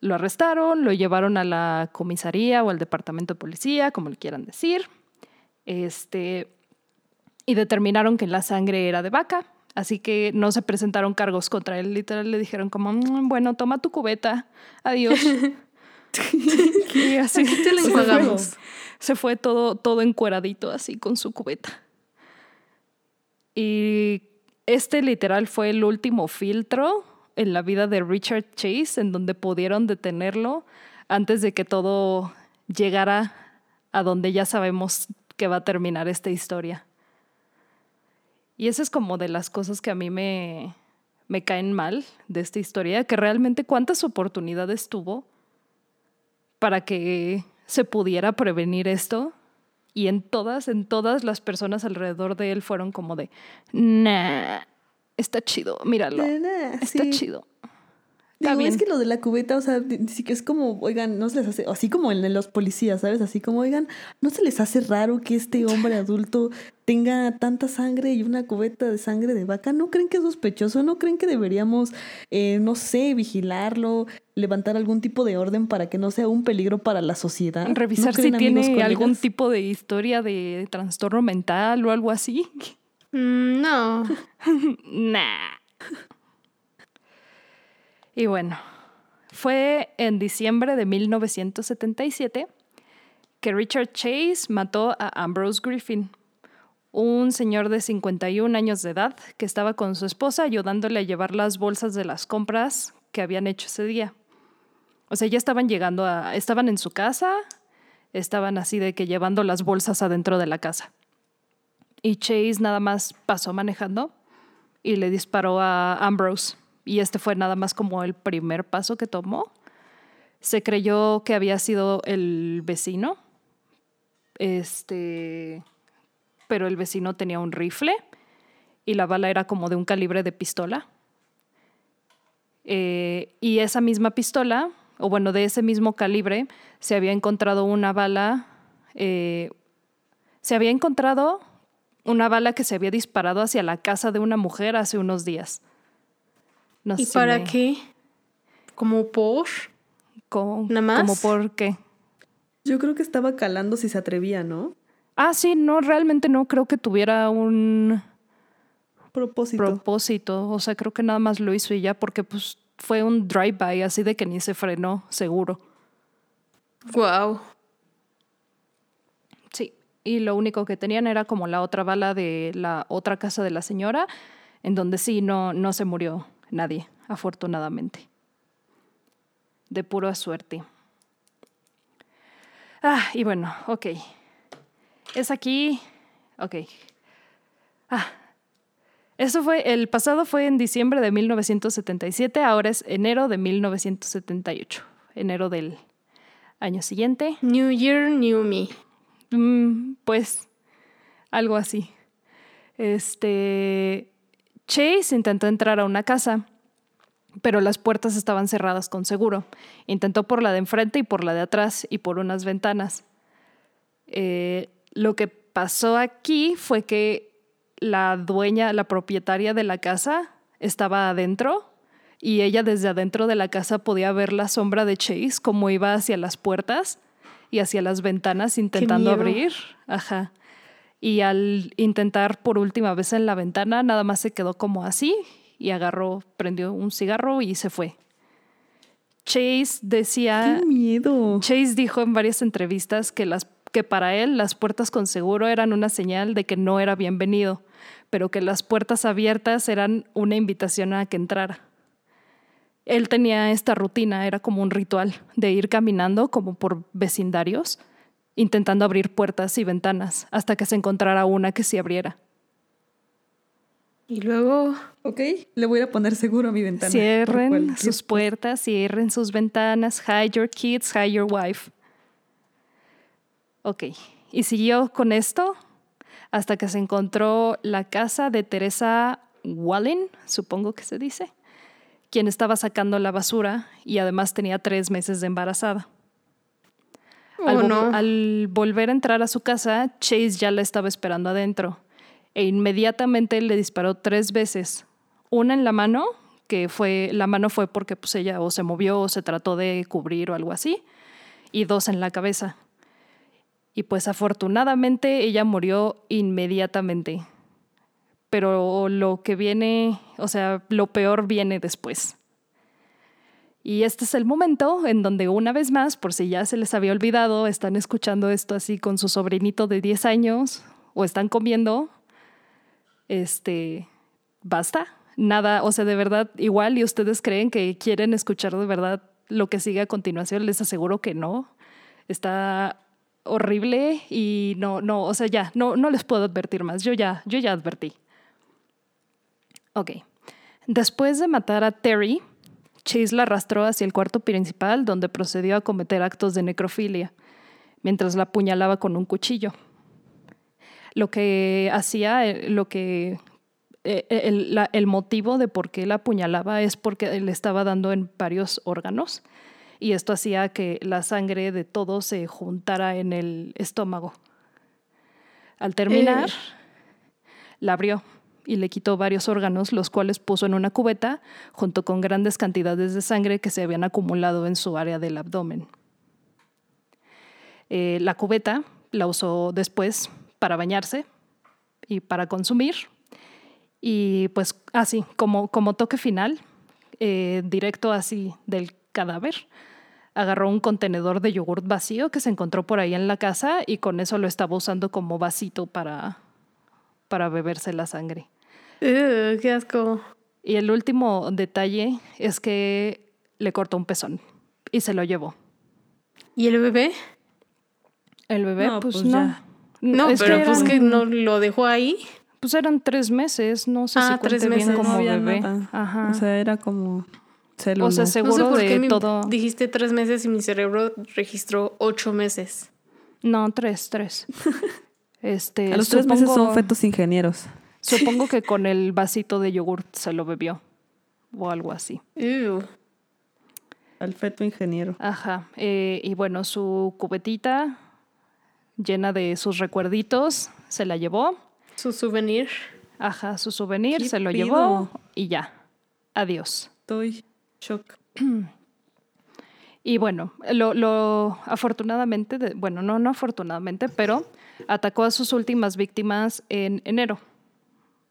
Lo arrestaron, lo llevaron a la comisaría o al departamento de policía, como le quieran decir. Este, y determinaron que la sangre era de vaca, así que no se presentaron cargos contra él. Literal le dijeron como, "Mm, bueno, toma tu cubeta, adiós. y así te la se. Se fue todo, todo encueradito así con su cubeta. Y este literal fue el último filtro en la vida de Richard Chase, en donde pudieron detenerlo antes de que todo llegara a donde ya sabemos que va a terminar esta historia. Y esa es como de las cosas que a mí me, me caen mal de esta historia, que realmente cuántas oportunidades tuvo para que se pudiera prevenir esto. Y en todas, en todas las personas alrededor de él fueron como de, nah, está chido, míralo, está Sí. chido. Digo, bien. es que lo de la cubeta, o sea, sí que es como, oigan, no se les hace, así como en los policías, ¿sabes? Así como, oigan, ¿no se les hace raro que este hombre adulto tenga tanta sangre y una cubeta de sangre de vaca? ¿No creen que es sospechoso? ¿No creen que deberíamos, eh, no sé, vigilarlo, levantar algún tipo de orden para que no sea un peligro para la sociedad? ¿No Revisar si creen, tiene algún tipo de historia de trastorno mental o algo así. Mm, no. Nah. Y bueno, fue en diciembre de 1977 que Richard Chase mató a Ambrose Griffin, un señor de 51 años de edad que estaba con su esposa ayudándole a llevar las bolsas de las compras que habían hecho ese día. O sea, ya estaban llegando a... Estaban en su casa, estaban así de que llevando las bolsas adentro de la casa. Y Chase nada más pasó manejando y le disparó a Ambrose. Y este fue nada más como el primer paso que tomó. Se creyó que había sido el vecino. Este. Pero el vecino tenía un rifle y la bala era como de un calibre de pistola. Eh, y esa misma pistola, o bueno, de ese mismo calibre, se había encontrado una bala. eh, se había encontrado una bala que se había disparado hacia la casa de una mujer hace unos días. No ¿Y sé para me- qué? ¿Como por? ¿Cómo, ¿Nada más? ¿Cómo por qué? Yo creo que estaba calando si se atrevía, ¿no? Ah, sí, no, realmente no creo que tuviera un Propósito. propósito. O sea, creo que nada más lo hizo y ya, porque pues fue un drive-by, así de que ni se frenó, seguro. Wow. Sí. Y lo único que tenían era como la otra bala de la otra casa de la señora, en donde sí no, no se murió nadie, afortunadamente. De pura suerte. Ah, y bueno, ok. Es aquí. Ok. Ah. Eso fue, el pasado fue en diciembre de 1977, ahora es enero de 1978. Enero del año siguiente. New Year, New Me. Mm, pues algo así. Este Chase intentó entrar a una casa, pero las puertas estaban cerradas con seguro. Intentó por la de enfrente y por la de atrás y por unas ventanas. Eh, lo que pasó aquí fue que la dueña, la propietaria de la casa, estaba adentro y ella desde adentro de la casa podía ver la sombra de Chase como iba hacia las puertas y hacia las ventanas intentando abrir. Ajá. Y al intentar por última vez en la ventana, nada más se quedó como así y agarró, prendió un cigarro y se fue. Chase decía, ¡Qué miedo! Chase dijo en varias entrevistas que, las, que para él las puertas con seguro eran una señal de que no era bienvenido, pero que las puertas abiertas eran una invitación a que entrara. Él tenía esta rutina, era como un ritual de ir caminando como por vecindarios, intentando abrir puertas y ventanas hasta que se encontrara una que se abriera. Y luego, Ok, le voy a poner seguro a mi ventana. Cierren sus puertas, cierren sus ventanas, hide your kids, hide your wife. Ok, y siguió con esto hasta que se encontró la casa de Teresa Wallen, supongo que se dice, quien estaba sacando la basura y además tenía tres meses de embarazada. Al, oh vo- no. al volver a entrar a su casa, Chase ya la estaba esperando adentro e inmediatamente le disparó tres veces. Una en la mano, que fue, la mano fue porque pues, ella o se movió o se trató de cubrir o algo así, y dos en la cabeza. Y pues afortunadamente ella murió inmediatamente. Pero lo que viene, o sea, lo peor viene después. Y este es el momento en donde una vez más, por si ya se les había olvidado, están escuchando esto así con su sobrinito de 10 años o están comiendo, este, basta, nada, o sea, de verdad, igual y ustedes creen que quieren escuchar de verdad lo que sigue a continuación, les aseguro que no. Está horrible y no, no, o sea, ya, no, no les puedo advertir más, yo ya, yo ya advertí. Ok. Después de matar a Terry, Chase la arrastró hacia el cuarto principal donde procedió a cometer actos de necrofilia, mientras la apuñalaba con un cuchillo. Lo que hacía, eh, lo que eh, el, la- el motivo de por qué la apuñalaba es porque le estaba dando en varios órganos y esto hacía que la sangre de todo se juntara en el estómago. Al terminar, la abrió y le quitó varios órganos, los cuales puso en una cubeta junto con grandes cantidades de sangre que se habían acumulado en su área del abdomen. Eh, la cubeta la usó después para bañarse y para consumir. Y pues así, como, como toque final, eh, directo así del cadáver, agarró un contenedor de yogurt vacío que se encontró por ahí en la casa y con eso lo estaba usando como vasito para, para beberse la sangre. Ugh, qué asco. Y el último detalle es que le cortó un pezón y se lo llevó. ¿Y el bebé? El bebé, No, pues, pues no. ya. No, Es pero pues eran- que no lo dejó ahí. Pues eran tres meses, no sé Ah, si tres cuente bien meses. como no había bebé. nada. Ajá. O sea, era como células. O sea, No sé seguro qué de mi- todo. dijiste tres meses y mi cerebro registró ocho meses. No, tres, tres. Este, a los tres meses son fetos ingenieros. Supongo que con el vasito de yogurt se lo bebió o algo así. Ew. Al feto ingeniero. Ajá. eh, y bueno, su cubetita llena de sus recuerditos se la llevó. Su souvenir. Ajá, su souvenir ¿Qué se lo pido? llevó y ya. Adiós. Estoy shock. Y bueno, lo, lo afortunadamente, de- bueno, no, no afortunadamente, pero atacó a sus últimas víctimas en enero.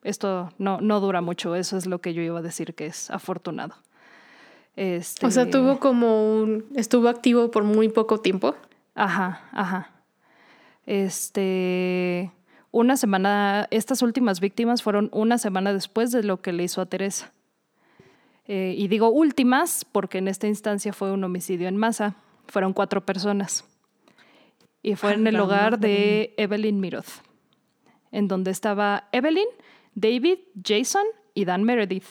Esto no, no dura mucho, eso es lo que yo iba a decir que es afortunado. Este, O sea, tuvo como un... Estuvo activo por muy poco tiempo. Ajá, ajá. Este, una semana, estas últimas víctimas fueron una semana después de lo que le hizo a Teresa. Eh, y digo últimas porque en esta instancia fue un homicidio en masa. Fueron cuatro personas. Y fue en A el hogar de. Evelyn Miroth, en donde estaba Evelyn, David, Jason y Dan Meredith.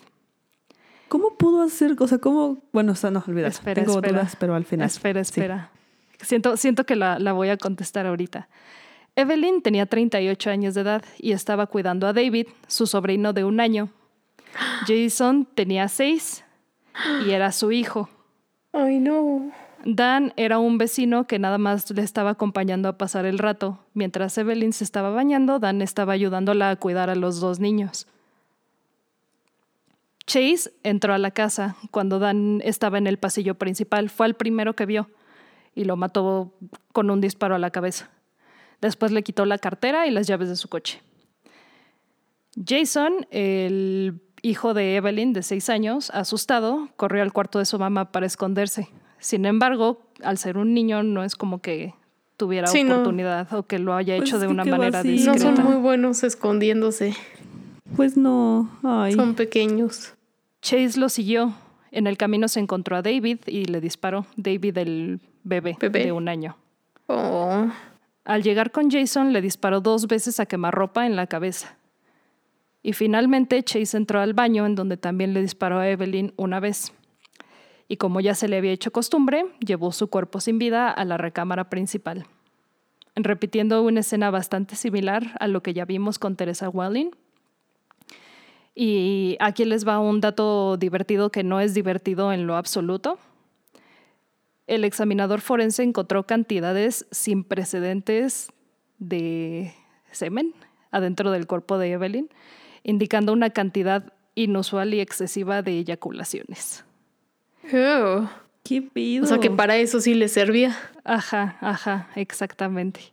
¿Cómo pudo hacer? O sea, ¿cómo? Bueno, o sea, no, olvídalo. Espera, Tengo espera. dudas, pero al final. Espera, Sí. espera. Siento, siento que la, la voy a contestar ahorita. Evelyn tenía 38 años de edad y estaba cuidando a David, su sobrino de un año. Jason tenía 6 y era su hijo. Ay, no. Dan era un vecino que nada más le estaba acompañando a pasar el rato. Mientras Evelyn se estaba bañando, Dan estaba ayudándola a cuidar a los dos niños. Chase entró a la casa cuando Dan estaba en el pasillo principal. Fue el primero que vio y lo mató con un disparo a la cabeza. Después le quitó la cartera y las llaves de su coche. Jason, el hijo de Evelyn de seis años, asustado, corrió al cuarto de su mamá para esconderse. Sin embargo, al ser un niño no es como que tuviera Sí, no. oportunidad o que lo haya Pues hecho de una manera. No discreta. son muy buenos escondiéndose. Pues no. Ay. Son pequeños. Chase lo siguió. En el camino se encontró a David y le disparó. David, el bebé, Bebé. de un año. Oh. Al llegar con Jason, le disparó dos veces a quemarropa en la cabeza. Y finalmente Chase entró al baño, en donde también le disparó a Evelyn una vez. Y como ya se le había hecho costumbre, llevó su cuerpo sin vida a la recámara principal. Repitiendo una escena bastante similar a lo que ya vimos con Teresa Welling. Y aquí les va un dato divertido que no es divertido en lo absoluto. El examinador forense encontró cantidades sin precedentes de semen adentro del cuerpo de Evelyn, indicando una cantidad inusual y excesiva de eyaculaciones. Oh. ¿Qué pido? O sea que para eso sí le servía. Ajá, ajá, exactamente.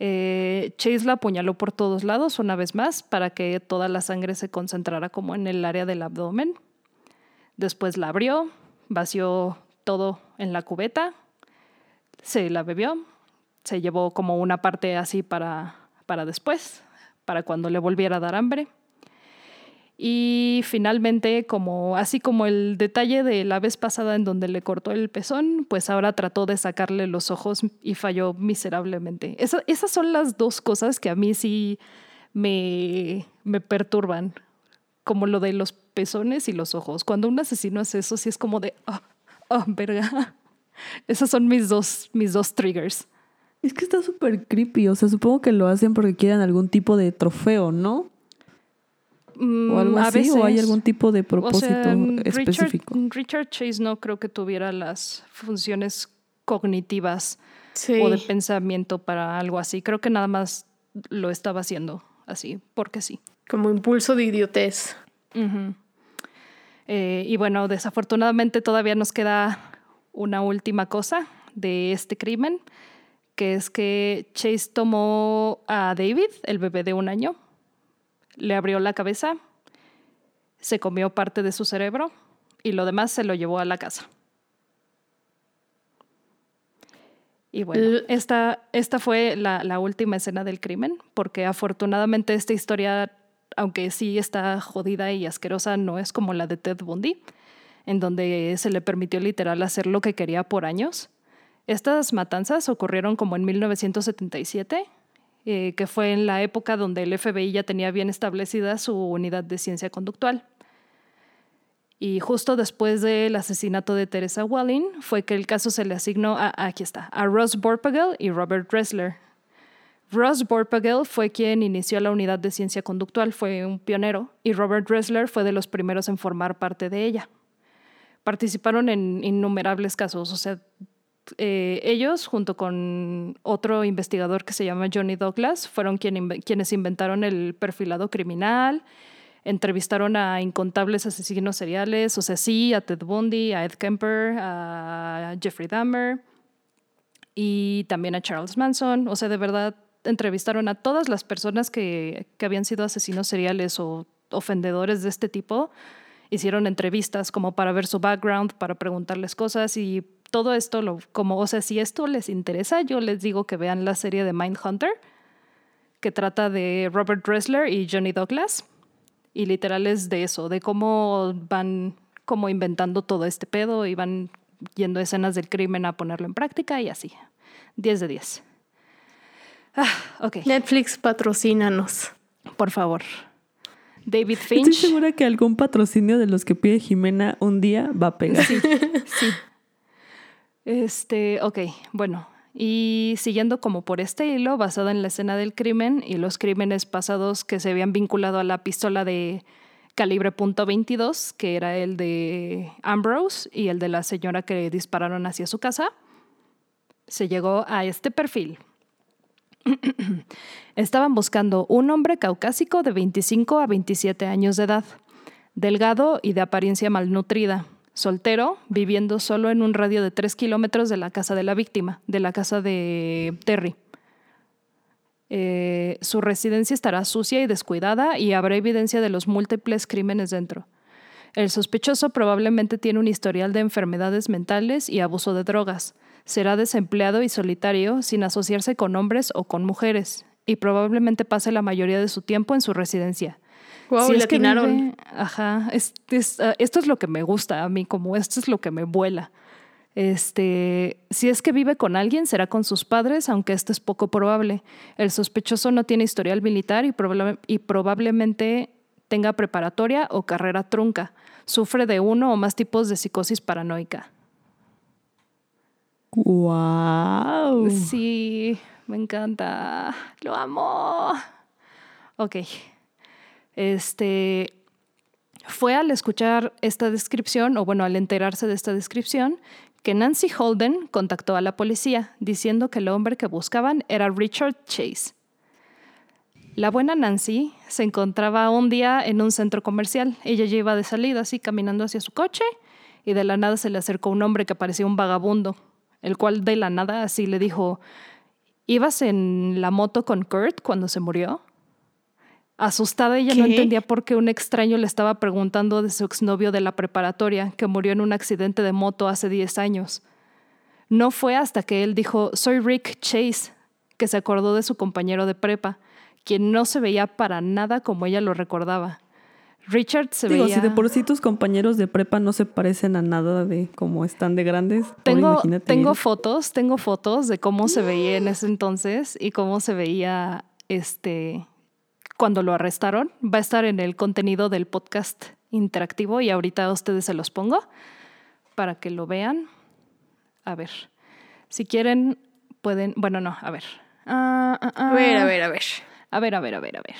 Eh, Chase la apuñaló por todos lados una vez más para que toda la sangre se concentrara como en el área del abdomen. Después la abrió, vació todo en la cubeta, se la bebió, se llevó como una parte así para, para después, para cuando le volviera a dar hambre. Y finalmente, como así como el detalle de la vez pasada en donde le cortó el pezón, pues ahora trató de sacarle los ojos y falló miserablemente. Esa- esas son las dos cosas que a mí sí me, me perturban, como lo de los pezones y los ojos. Cuando un asesino hace eso, sí es como de, oh, oh, verga. Esas son mis dos, mis dos triggers. Es que está súper creepy. O sea, supongo que lo hacen porque quieren algún tipo de trofeo, ¿no? Mm, O algo a así. O hay algún tipo de O propósito sea, Richard, específico. Richard Chase no creo que tuviera las funciones cognitivas Sí. o de pensamiento para algo así. Creo que nada más lo estaba haciendo así, porque sí. Como impulso de idiotez. Eh, y bueno, desafortunadamente todavía nos queda una última cosa de este crimen, que es que Chase tomó a David, el bebé de un año, le abrió la cabeza, se comió parte de su cerebro y lo demás se lo llevó a la casa. Y bueno, esta, esta fue la, la última escena del crimen, porque afortunadamente esta historia, aunque sí está jodida y asquerosa, no es como la de Ted Bundy, en donde se le permitió literal hacer lo que quería por años. Estas matanzas ocurrieron como en 1977, eh, que fue en la época donde el FBI ya tenía bien establecida su unidad de ciencia conductual. Y justo después del asesinato de Teresa Welling fue que el caso se le asignó a, aquí está, a Ross Borpagel y Robert Dressler. Ross Borpagel fue quien inició la unidad de ciencia conductual, fue un pionero, y Robert Dressler fue de los primeros en formar parte de ella. Participaron en innumerables casos, o sea, eh, ellos, junto con otro investigador que se llama Johnny Douglas, fueron quienes inventaron el perfilado criminal, entrevistaron a incontables asesinos seriales, o sea, sí, a Ted Bundy, a Ed Kemper, a Jeffrey Dahmer y también a Charles Manson. O sea, de verdad, entrevistaron a todas las personas que, que habían sido asesinos seriales o ofendedores de este tipo. Hicieron entrevistas como para ver su background, para preguntarles cosas y todo esto, lo, como, o sea, si esto les interesa, yo les digo que vean la serie de Mindhunter, que trata de Robert Dressler y Johnny Douglas. Y literal es de eso, de cómo van como inventando todo este pedo y van yendo a escenas del crimen a ponerlo en práctica y así. 10 de 10. Ah, ok, Netflix, patrocínanos. por favor. David Estoy Finch. segura que algún patrocinio de los que pide Jimena un día va a pegar. Sí. Este, ok, bueno. Y siguiendo como por este hilo, basado en la escena del crimen y los crímenes pasados que se habían vinculado a la pistola de calibre .22, que era el de Ambrose y el de la señora que dispararon hacia su casa, se llegó a este perfil. Estaban buscando un hombre caucásico de 25 a 27 años de edad, delgado y de apariencia malnutrida. Soltero, viviendo solo en un radio de tres kilómetros de la casa de la víctima, de la casa de Terry. Eh, su residencia estará sucia y descuidada y habrá evidencia de los múltiples crímenes dentro. El sospechoso probablemente tiene un historial de enfermedades mentales y abuso de drogas. Será desempleado y solitario sin asociarse con hombres o con mujeres y probablemente pase la mayoría de su tiempo en su residencia. Wow, Si le que atinaron. vive- ajá, es- es, ah, esto es lo que me gusta a mí, como esto es lo que me vuela. Este, si es que vive con alguien, será con sus padres, aunque esto es poco probable. El sospechoso no tiene historial militar y, probable- y probablemente tenga preparatoria o carrera trunca. Sufre de uno o más tipos de psicosis paranoica. ¡Wow! Sí, me encanta. Lo amo. Ok. Este fue al escuchar esta descripción, o bueno, al enterarse de esta descripción, que Nancy Holden contactó a la policía diciendo que el hombre que buscaban era Richard Chase. La buena Nancy se encontraba un día en un centro comercial. Ella ya iba de salida, así caminando hacia su coche, y de la nada se le acercó un hombre que parecía un vagabundo, el cual de la nada así le dijo, ¿ibas en la moto con Kurt cuando se murió? Asustada, ella no entendía por qué un extraño le estaba preguntando de su exnovio de la preparatoria, que murió en un accidente de moto hace 10 años. No fue hasta que él dijo, soy Rick Chase, que se acordó de su compañero de prepa, quien no se veía para nada como ella lo recordaba. Richard se Digo, veía... si de por sí tus compañeros de prepa no se parecen a nada de cómo están de grandes, Tengo, imagínate tengo él. fotos, tengo fotos de cómo se veía en ese entonces y cómo se veía este cuando lo arrestaron. Va a estar en el contenido del podcast interactivo y ahorita a ustedes se los pongo para que lo vean. A ver, si quieren pueden, bueno no, a ver. Ah, ah, A ver, ah. a ver, a ver. A ver, a ver, a ver, a ver.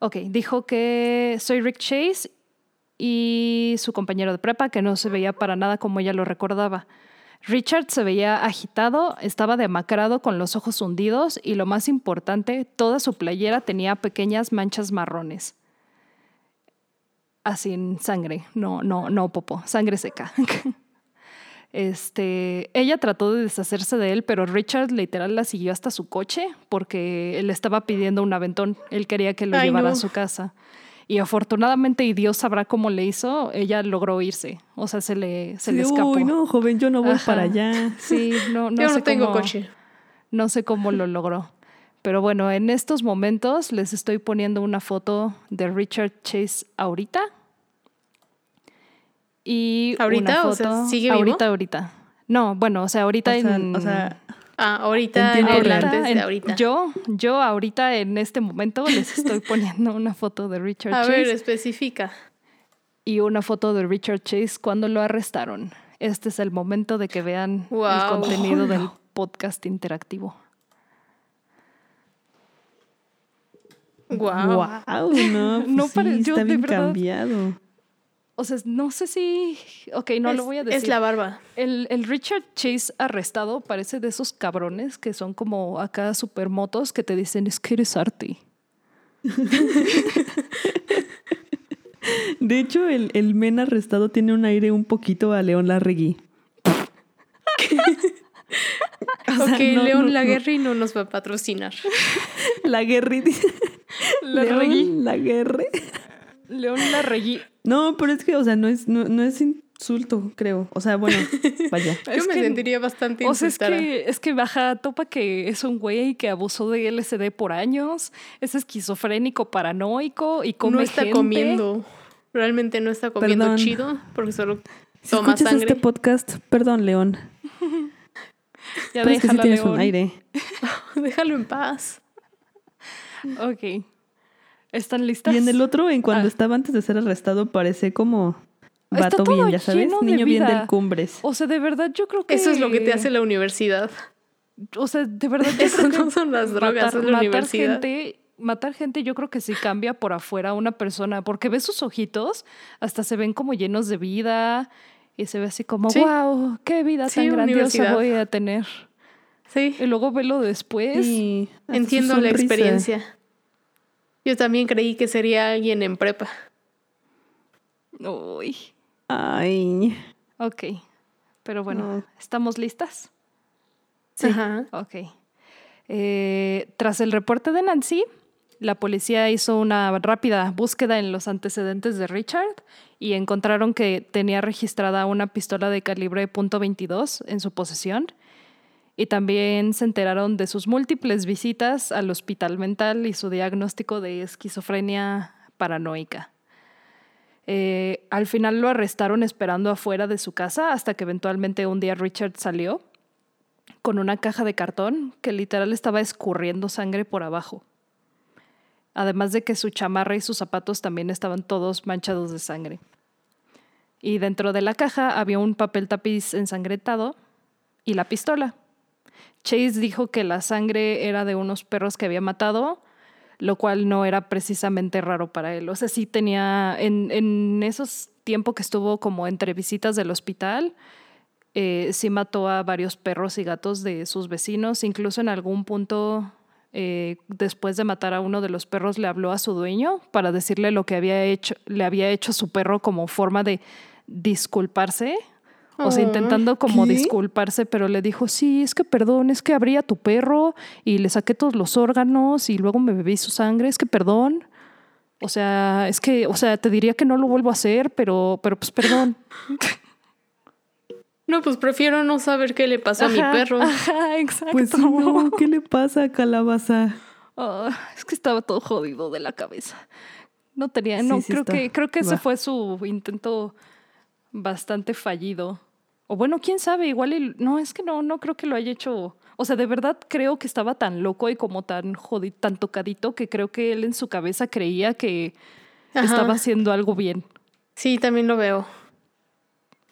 Ok, dijo que soy Rick Chase y su compañero de prepa, que no se veía para nada como ella lo recordaba. Richard se veía agitado, estaba demacrado con los ojos hundidos y lo más importante, toda su playera tenía pequeñas manchas marrones. Así en sangre, no, no, no popo, sangre seca. Este, ella trató de deshacerse de él, pero Richard literal la siguió hasta su coche porque él estaba pidiendo un aventón. Él quería que lo Ay, llevara no. a su casa. Y afortunadamente, y Dios sabrá cómo le hizo, ella logró irse. O sea, se le, se Sí, le escapó. Uy, no, joven, yo no voy Ajá. para allá. Sí, no, no Yo sé no tengo cómo- coche. No sé cómo lo logró. Pero bueno, en estos momentos les estoy poniendo una foto de Richard Chase ahorita. Y ¿Ahorita? una O sea, foto- ¿sigue vivo? Ahorita, ahorita. No, bueno, o sea, ahorita O sea, en o sea, Ah, ahorita, en- ahorita. Yo, yo ahorita en este momento les estoy poniendo una foto de Richard a Chase ver, especifica. y una foto de Richard Chase cuando lo arrestaron. Este es el momento de que vean el contenido del podcast interactivo. Wow. wow, no, pues No sí, yo está de bien verdad- cambiado. O sea, no sé si... Ok, no es, lo voy a decir. Es la barba. El, el Richard Chase arrestado parece de esos cabrones que son como acá supermotos que te dicen es que eres arte. De hecho, el, el men arrestado tiene un aire un poquito a León Larregui. O sea, ok, no, León no, Laguerri no nos va a patrocinar. Laguerri. Larregui. León Laguerre. León Larregui. No, pero es que, o sea, no es, no, no es insulto, creo. O sea, bueno, vaya. Yo Es me que- sentiría bastante O sea, es insultada. que, es que baja, topa que es un güey que abusó de LSD por años, es esquizofrénico, paranoico y come no está gente. comiendo. Realmente no está comiendo Perdón. chido porque solo Si toma escuchas sangre. este podcast, perdón, León. Ya que sí tienes un León. aire. Déjalo en paz. Ok. ¿Están listas? Y en el otro, en cuando Ah. estaba antes de ser arrestado, parece como Está vato todo bien, ya sabes. lleno de Niño bien del cumbres. O sea, de verdad yo creo que... Eso es lo que te hace la universidad. O sea, de verdad yo Eso creo que no son las drogas, es la universidad. gente, matar gente yo creo que sí cambia por afuera a una persona, porque ves sus ojitos, hasta se ven como llenos de vida y se ve así como, Sí. wow, qué vida Sí, tan grandiosa voy a tener. Sí, Y luego velo después. Su entiendo la experiencia. Yo también creí que sería alguien en prepa. Uy. Ay. Ok. Pero bueno, ¿estamos listas? Sí. Ajá. Ok. Eh, tras el reporte de Nancy, la policía hizo una rápida búsqueda en los antecedentes de Richard y encontraron que tenía registrada una pistola de calibre .22 en su posesión. Y también se enteraron de sus múltiples visitas al hospital mental y su diagnóstico de esquizofrenia paranoica. Eh, al final lo arrestaron esperando afuera de su casa hasta que eventualmente un día Richard salió con una caja de cartón que literal estaba escurriendo sangre por abajo. Además de que su chamarra y sus zapatos también estaban todos manchados de sangre. Y dentro de la caja había un papel tapiz ensangrentado y la pistola. Chase dijo que la sangre era de unos perros que había matado lo cual no era precisamente raro para él. O sea, sí tenía, en, en esos tiempos que estuvo como entre visitas del hospital, eh, sí mató a varios perros y gatos de sus vecinos, incluso en algún punto, eh, después de matar a uno de los perros, le habló a su dueño para decirle lo que había hecho, le había hecho su perro como forma de disculparse o sea, intentando como disculparse, pero le dijo, sí, es que perdón, es que abrí a tu perro y le saqué todos los órganos y luego me bebí su sangre, es que perdón. O sea, es que, o sea, te diría que no lo vuelvo a hacer, pero, pero pues perdón. No, pues prefiero no saber qué le pasó a mi perro. Ajá, exacto. Pues no, ¿qué le pasa a Calabaza? Ah, es que estaba todo jodido de la cabeza. No tenía, no, creo, que, creo que ese fue su intento bastante fallido. O bueno, quién sabe, igual no, es que no, no creo que lo haya hecho. O sea, de verdad creo que estaba tan loco y como tan jodido, tan tocadito que creo que él en su cabeza creía que estaba haciendo algo bien. Sí, también lo veo.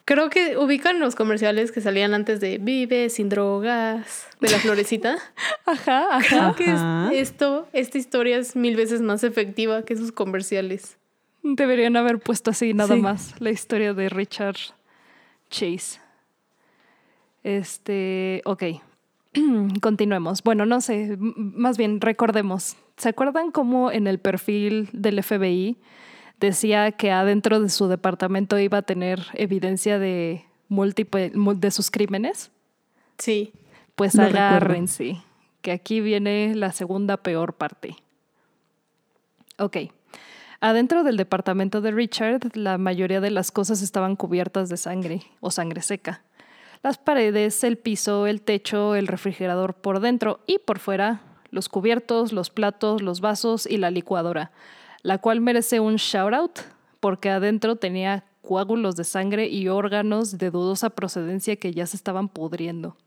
Creo que ubican los comerciales que salían antes de Vive sin drogas, de la florecita. ajá, ajá. Creo que esto, esta historia es mil veces más efectiva que esos comerciales. Deberían haber puesto así nada más la historia de Richard Chase. Este, ok. Continuemos. Bueno, no sé, más bien recordemos. ¿Se acuerdan cómo en el perfil del FBI decía que adentro de su departamento iba a tener evidencia de múltiple de sus crímenes? Sí. Pues agárrense, que aquí viene la segunda peor parte. Ok. Adentro del departamento de Richard, la mayoría de las cosas estaban cubiertas de sangre o sangre seca las paredes, el piso, el techo, el refrigerador por dentro y por fuera, los cubiertos, los platos, los vasos y la licuadora, la cual merece un shout out porque adentro tenía coágulos de sangre y órganos de dudosa procedencia que ya se estaban pudriendo.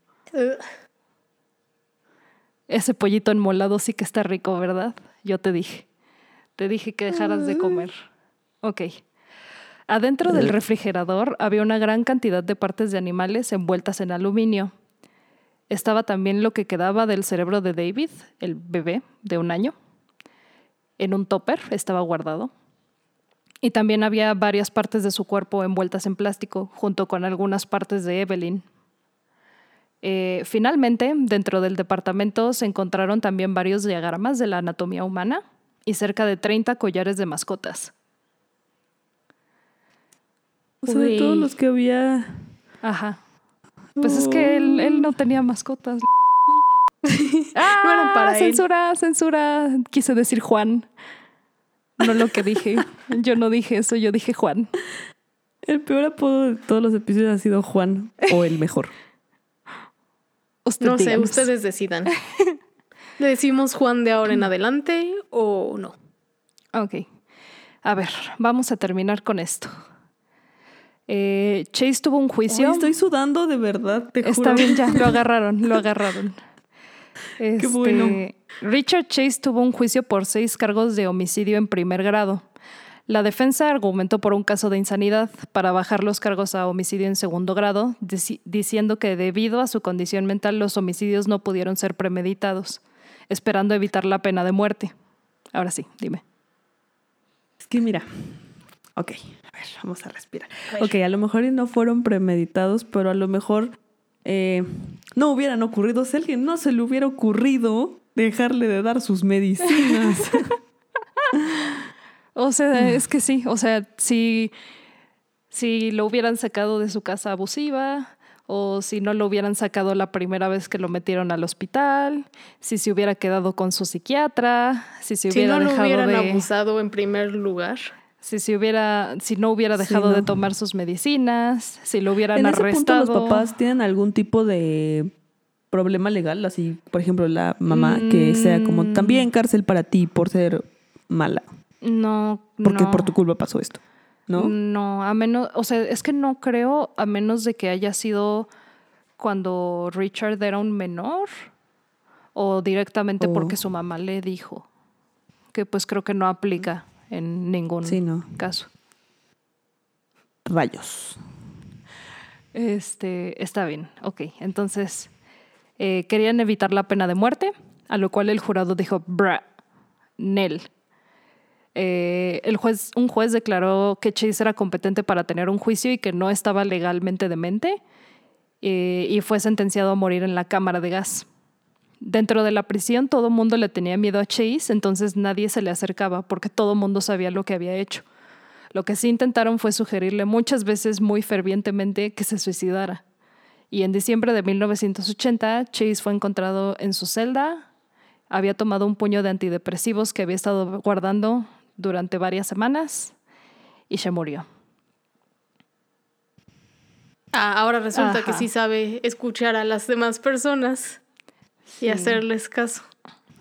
Ese pollito enmolado sí que está rico, ¿verdad? Yo te dije. Te dije que dejaras de comer. Ok. Adentro del refrigerador había una gran cantidad de partes de animales envueltas en aluminio. Estaba también lo que quedaba del cerebro de David, el bebé de un año. En un topper estaba guardado. Y también había varias partes de su cuerpo envueltas en plástico, junto con algunas partes de Evelyn. Eh, finalmente, dentro del departamento se encontraron también varios diagramas de la anatomía humana y cerca de 30 collares de mascotas. O sea, de todos los que había. Ajá. Pues es que él, no tenía mascotas. ah, para censura, censura. Quise decir Juan. No lo que dije. Yo no dije eso, yo dije Juan. El peor apodo de todos los episodios ha sido Juan o el mejor. no sé, ustedes decidan. ¿Le decimos Juan de ahora en adelante o no? Ok. A ver, vamos a terminar con esto. Eh, Chase tuvo un juicio. estoy sudando de verdad, te Está bien, ya, lo agarraron, lo agarraron. Qué bueno. Este, Richard Chase tuvo un juicio por seis cargos de homicidio en primer grado. La defensa argumentó por un caso de insanidad para bajar los cargos a homicidio en segundo grado, diciendo que debido a su condición mental los homicidios no pudieron ser premeditados, esperando evitar la pena de muerte. Ahora sí, dime. Es que mira, ok, vamos a respirar. Ok, a lo mejor no fueron premeditados, pero a lo mejor eh, no hubieran ocurrido. Si a alguien no se le hubiera ocurrido dejarle de dar sus medicinas. o sea, es que sí, o sea, si Si lo hubieran sacado de su casa abusiva, o si no lo hubieran sacado la primera vez que lo metieron al hospital, si se hubiera quedado con su psiquiatra, si se Si hubiera no lo dejado hubieran de abusado en primer lugar. Si se hubiera si no hubiera Sí, dejado de tomar sus medicinas, si lo hubieran En ese punto arrestado. los papás tienen algún tipo de problema legal, así, por ejemplo, la mamá que sea como Mm. también cárcel para ti por ser mala, no, porque no. por tu culpa pasó esto, ¿no? No, a menos, o sea, es que no creo, a menos de que haya sido cuando Richard era un menor o directamente Oh. porque su mamá le dijo, que pues creo que no aplica en ningún Sí, no. caso. Rayos. Este, está bien, ok. Entonces, eh, querían evitar la pena de muerte, a lo cual el jurado dijo, bra, Nel. Eh, el juez, un juez declaró que Chase era competente para tener un juicio y que no estaba legalmente demente eh, y fue sentenciado a morir en la cámara de gas. Dentro de la prisión todo el mundo le tenía miedo a Chase, entonces nadie se le acercaba porque todo el mundo sabía lo que había hecho. Lo que sí intentaron fue sugerirle muchas veces muy fervientemente que se suicidara. Y en diciembre de 1980, Chase fue encontrado en su celda. Había tomado un puño de antidepresivos que había estado guardando durante varias semanas y se murió. Ah, ahora resulta que sí sabe escuchar a las demás personas y Sí. hacerles caso.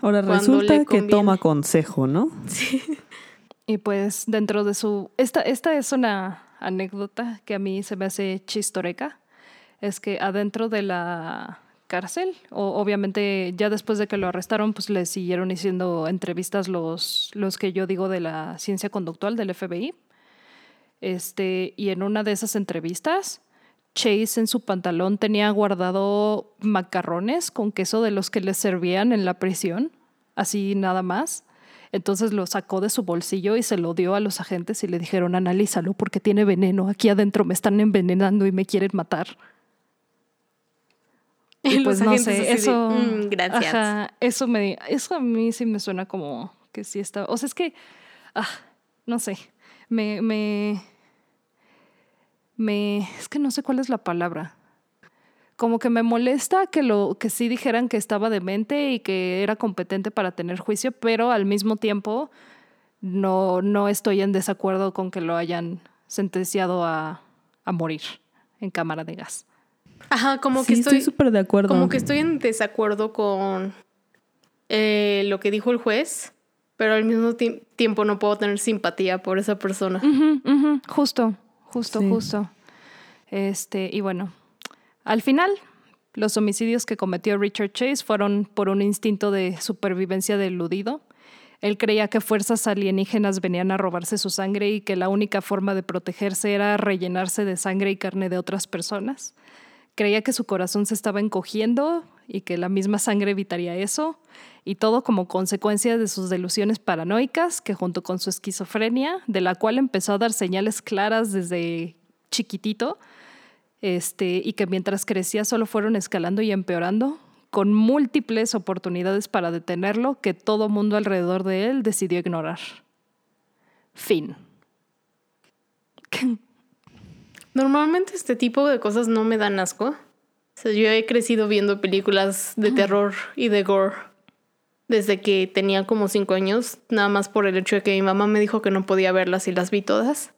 Ahora resulta que toma consejo, ¿no? Y pues dentro de su... Esta, esta es una anécdota que a mí se me hace chistoreca. Es que adentro de la cárcel, o obviamente ya después de que lo arrestaron, pues le siguieron haciendo entrevistas los, los que yo digo de la ciencia conductual del FBI. Este, y en una de esas entrevistas, Chase en su pantalón tenía guardado macarrones con queso de los que les servían en la prisión, así nada más. Entonces lo sacó de su bolsillo y se lo dio a los agentes y le dijeron, analízalo porque tiene veneno. Aquí adentro me están envenenando y me quieren matar. Y pues no sé, de, eso... "Mm, gracias. Ajá, eso, me, eso a mí sí me suena como que sí está... O sea, es que... Ah, no sé. Me... me me es que no sé cuál es la palabra. Como que me molesta que lo que sí dijeran que estaba demente y que era competente para tener juicio, pero al mismo tiempo no no estoy en desacuerdo con que lo hayan sentenciado a, a morir en cámara de gas. Ajá, como sí, que estoy estoy, súper de acuerdo. como que estoy en desacuerdo con eh, lo que dijo el juez, pero al mismo ti- tiempo no puedo tener simpatía por esa persona. Justo, justo, Sí. justo. Este, y bueno, al final, los homicidios que cometió Richard Chase fueron por un instinto de supervivencia deludido. Él creía que fuerzas alienígenas venían a robarse su sangre y que la única forma de protegerse era rellenarse de sangre y carne de otras personas. Creía que su corazón se estaba encogiendo y que la misma sangre evitaría eso, y todo como consecuencia de sus delusiones paranoicas, que junto con su esquizofrenia, de la cual empezó a dar señales claras desde chiquitito, este, y que mientras crecía solo fueron escalando y empeorando, con múltiples oportunidades para detenerlo que todo mundo alrededor de él decidió ignorar. Fin. Normalmente este tipo de cosas no me dan asco. O sea, yo he crecido viendo películas de terror y de gore desde que tenía como cinco años, nada más por el hecho de que mi mamá me dijo que no podía verlas y las vi todas.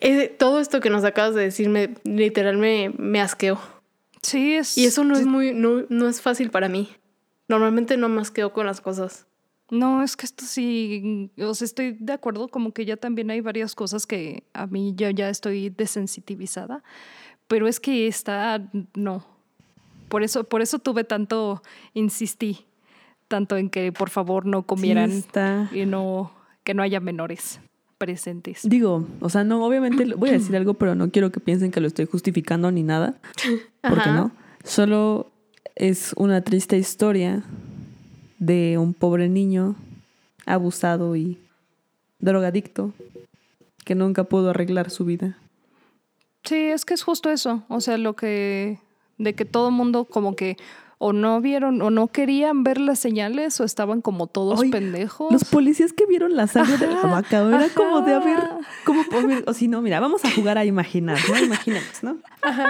Eh, todo esto que nos acabas de decir me, literal me, me asqueó. Sí, es. Y eso no es muy, no, no es fácil para mí. Normalmente no me asqueo con las cosas. No, es que esto sí, o sea, estoy de acuerdo, como que ya también hay varias cosas que a mí yo ya estoy desensitivizada, pero es que esta, no. Por eso, por eso tuve tanto, insistí, tanto en que por favor no comieran Sí y no, que no haya menores presentes. Digo, o sea, no, obviamente voy a decir algo, pero no quiero que piensen que lo estoy justificando ni nada. Porque Ajá. no. Solo es una triste historia de un pobre niño abusado y drogadicto que nunca pudo arreglar su vida. Sí, es que es justo eso, o sea, lo que, de que todo mundo como que o no vieron o no querían ver las señales o estaban como todos Ay, pendejos. Los policías que vieron la sangre de la Ajá, vaca era como de, a ver, ajá. ¿Cómo O si no, mira, vamos a jugar a imaginar, ¿no? Imaginemos, ¿no?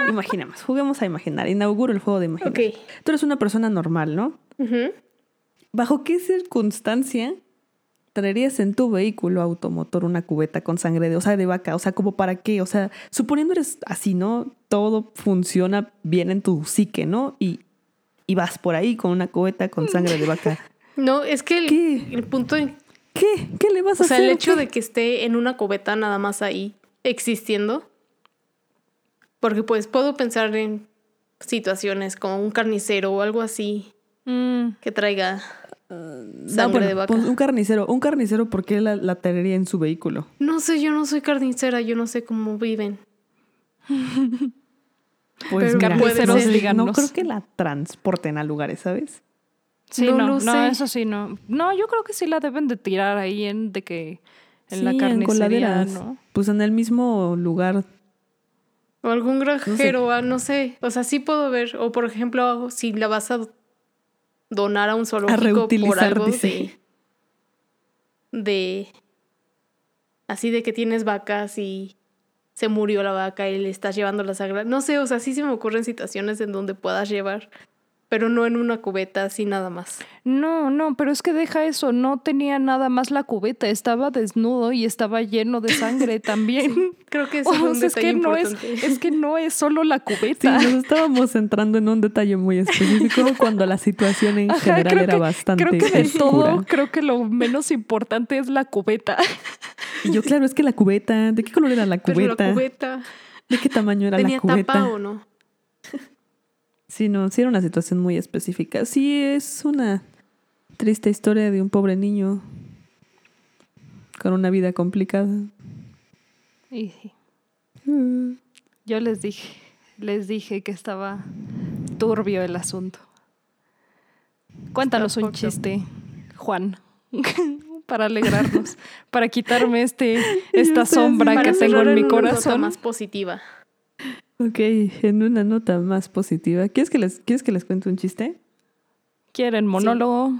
Imaginemos, juguemos a imaginar. Inauguro el juego de imaginar. Ok. Tú eres una persona normal, ¿no? Ujú. ¿Bajo qué circunstancia traerías en tu vehículo automotor una cubeta con sangre de, o sea, de vaca? O sea, ¿como para qué? O sea, suponiendo eres así, ¿no? Todo funciona bien en tu psique, ¿no? Y, y vas por ahí con una cubeta con sangre de vaca. No, es que el, ¿Qué? el punto, en- ¿Qué? ¿Qué le vas a o sea, hacer? el hecho de que esté en una cubeta nada más ahí existiendo, porque pues puedo pensar en situaciones como un carnicero o algo así Mm, que traiga No, sangre bueno, de vaca. pues, un carnicero. Un carnicero, ¿por qué la, la traería en su vehículo? No sé, yo no soy carnicera, yo no sé cómo viven. Pues Pero mira, puede no, sé, no creo que la transporten a lugares, ¿sabes? sí, No no, lo no, sé. eso sí, no. No, yo creo que sí la deben de tirar ahí en de que en la carnicería, coladeras. ¿no? Pues en el mismo lugar. O algún granjero, ah, no sé. O sea, sí puedo ver. O por ejemplo, si la vas a donar a un zoológico por algo de, de. Así de que tienes vacas y se murió la vaca y le estás llevando la sangre. No sé, o sea, sí se me ocurren situaciones en donde puedas llevar, pero no en una cubeta así nada más. No, no, pero es que deja eso, no tenía nada más la cubeta, estaba desnudo y estaba lleno de sangre también. Creo que ese O es un es detalle que no es, importante. es que no es solo la Sí, cubeta. nos estábamos centrando en un detalle muy específico cuando la situación en Ajá, general creo era que- bastante Creo que de oscura. todo, creo que lo menos importante es la cubeta. Y yo, claro, es que la cubeta, ¿de qué color era la Pero cubeta? la cubeta ¿De qué tamaño era la tenía cubeta? tapa o no. Sí, no, sí era una situación muy específica. Sí, es una triste historia de un pobre niño con una vida complicada. Y sí, Mm. yo les dije, les dije que estaba turbio el asunto. Cuéntanos un chiste, Juan, para alegrarnos, para quitarme este, esta sombra que tengo en mi corazón. más positiva. Ok, en una nota más positiva. ¿Quieres que les, ¿quieres que les cuente un chiste? ¿Quieren monólogo?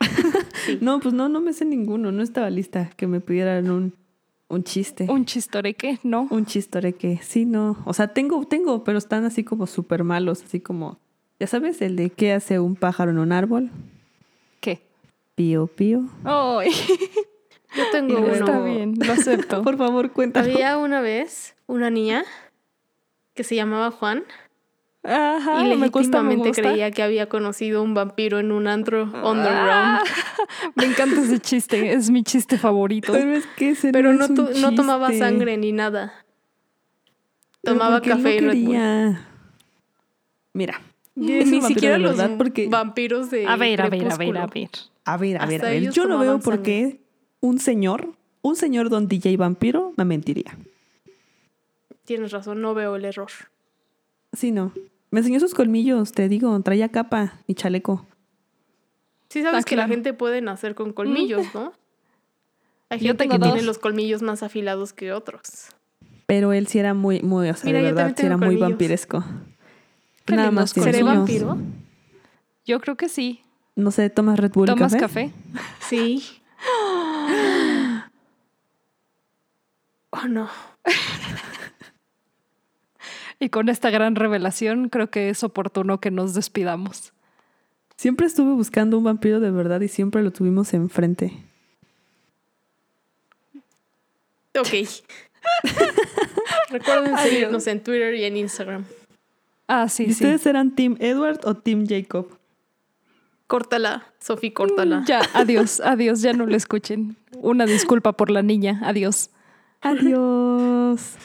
Sí. No, pues no, no me sé ninguno. No estaba lista que me pidieran un, un chiste. ¿Un chistoreque? No. Un chistoreque. Sí, no. O sea, tengo, tengo, pero están así como súper malos. Así como, ya sabes, el de qué hace un pájaro en un árbol. ¿Qué? Pío, pío. Ay, Yo tengo uno. está bien, lo acepto. Por favor, cuéntalo. Había una vez una niña que se llamaba Juan Ajá, y me gusta, me legítimamente gusta. creía que había conocido un vampiro en un antro Ah, underground. me encanta ese chiste, es mi chiste favorito. Pero es que ese Pero no, no, es un to- no tomaba sangre ni nada. Tomaba café y no Red Bull. Mira. Ni siquiera los verdad, porque vampiros de A ver, a ver, a ver, a ver. A ver, a ver, a ver. Yo lo veo tomaban porque un señor, un señor don DJ vampiro, me mentiría. Tienes razón, no veo el error. Sí, no. Me enseñó sus colmillos, te digo, traía capa y chaleco. Sí sabes Ah, que la gente puede nacer con colmillos, ¿no? Hay Yo gente tengo que dos. tiene los colmillos más afilados que otros. Pero él sí era muy, muy, o sea, Mira, de verdad, sí era muy vampiresco. Qué Nada más ¿Seré vampiro? Yo creo que sí. No sé, ¿tomas Red Bull ¿Tomas café? café? Sí. Oh, no. Y con esta gran revelación creo que es oportuno que nos despidamos. Siempre estuve buscando un vampiro de verdad y siempre lo tuvimos enfrente. Ok. Recuerden seguirnos en Twitter y en Instagram. Ah, sí, ¿Y sí. ustedes eran Team Edward o Team Jacob? Córtala, Sofi, córtala. Ya, adiós, adiós, ya no lo escuchen. Una disculpa por la niña, adiós. Adiós.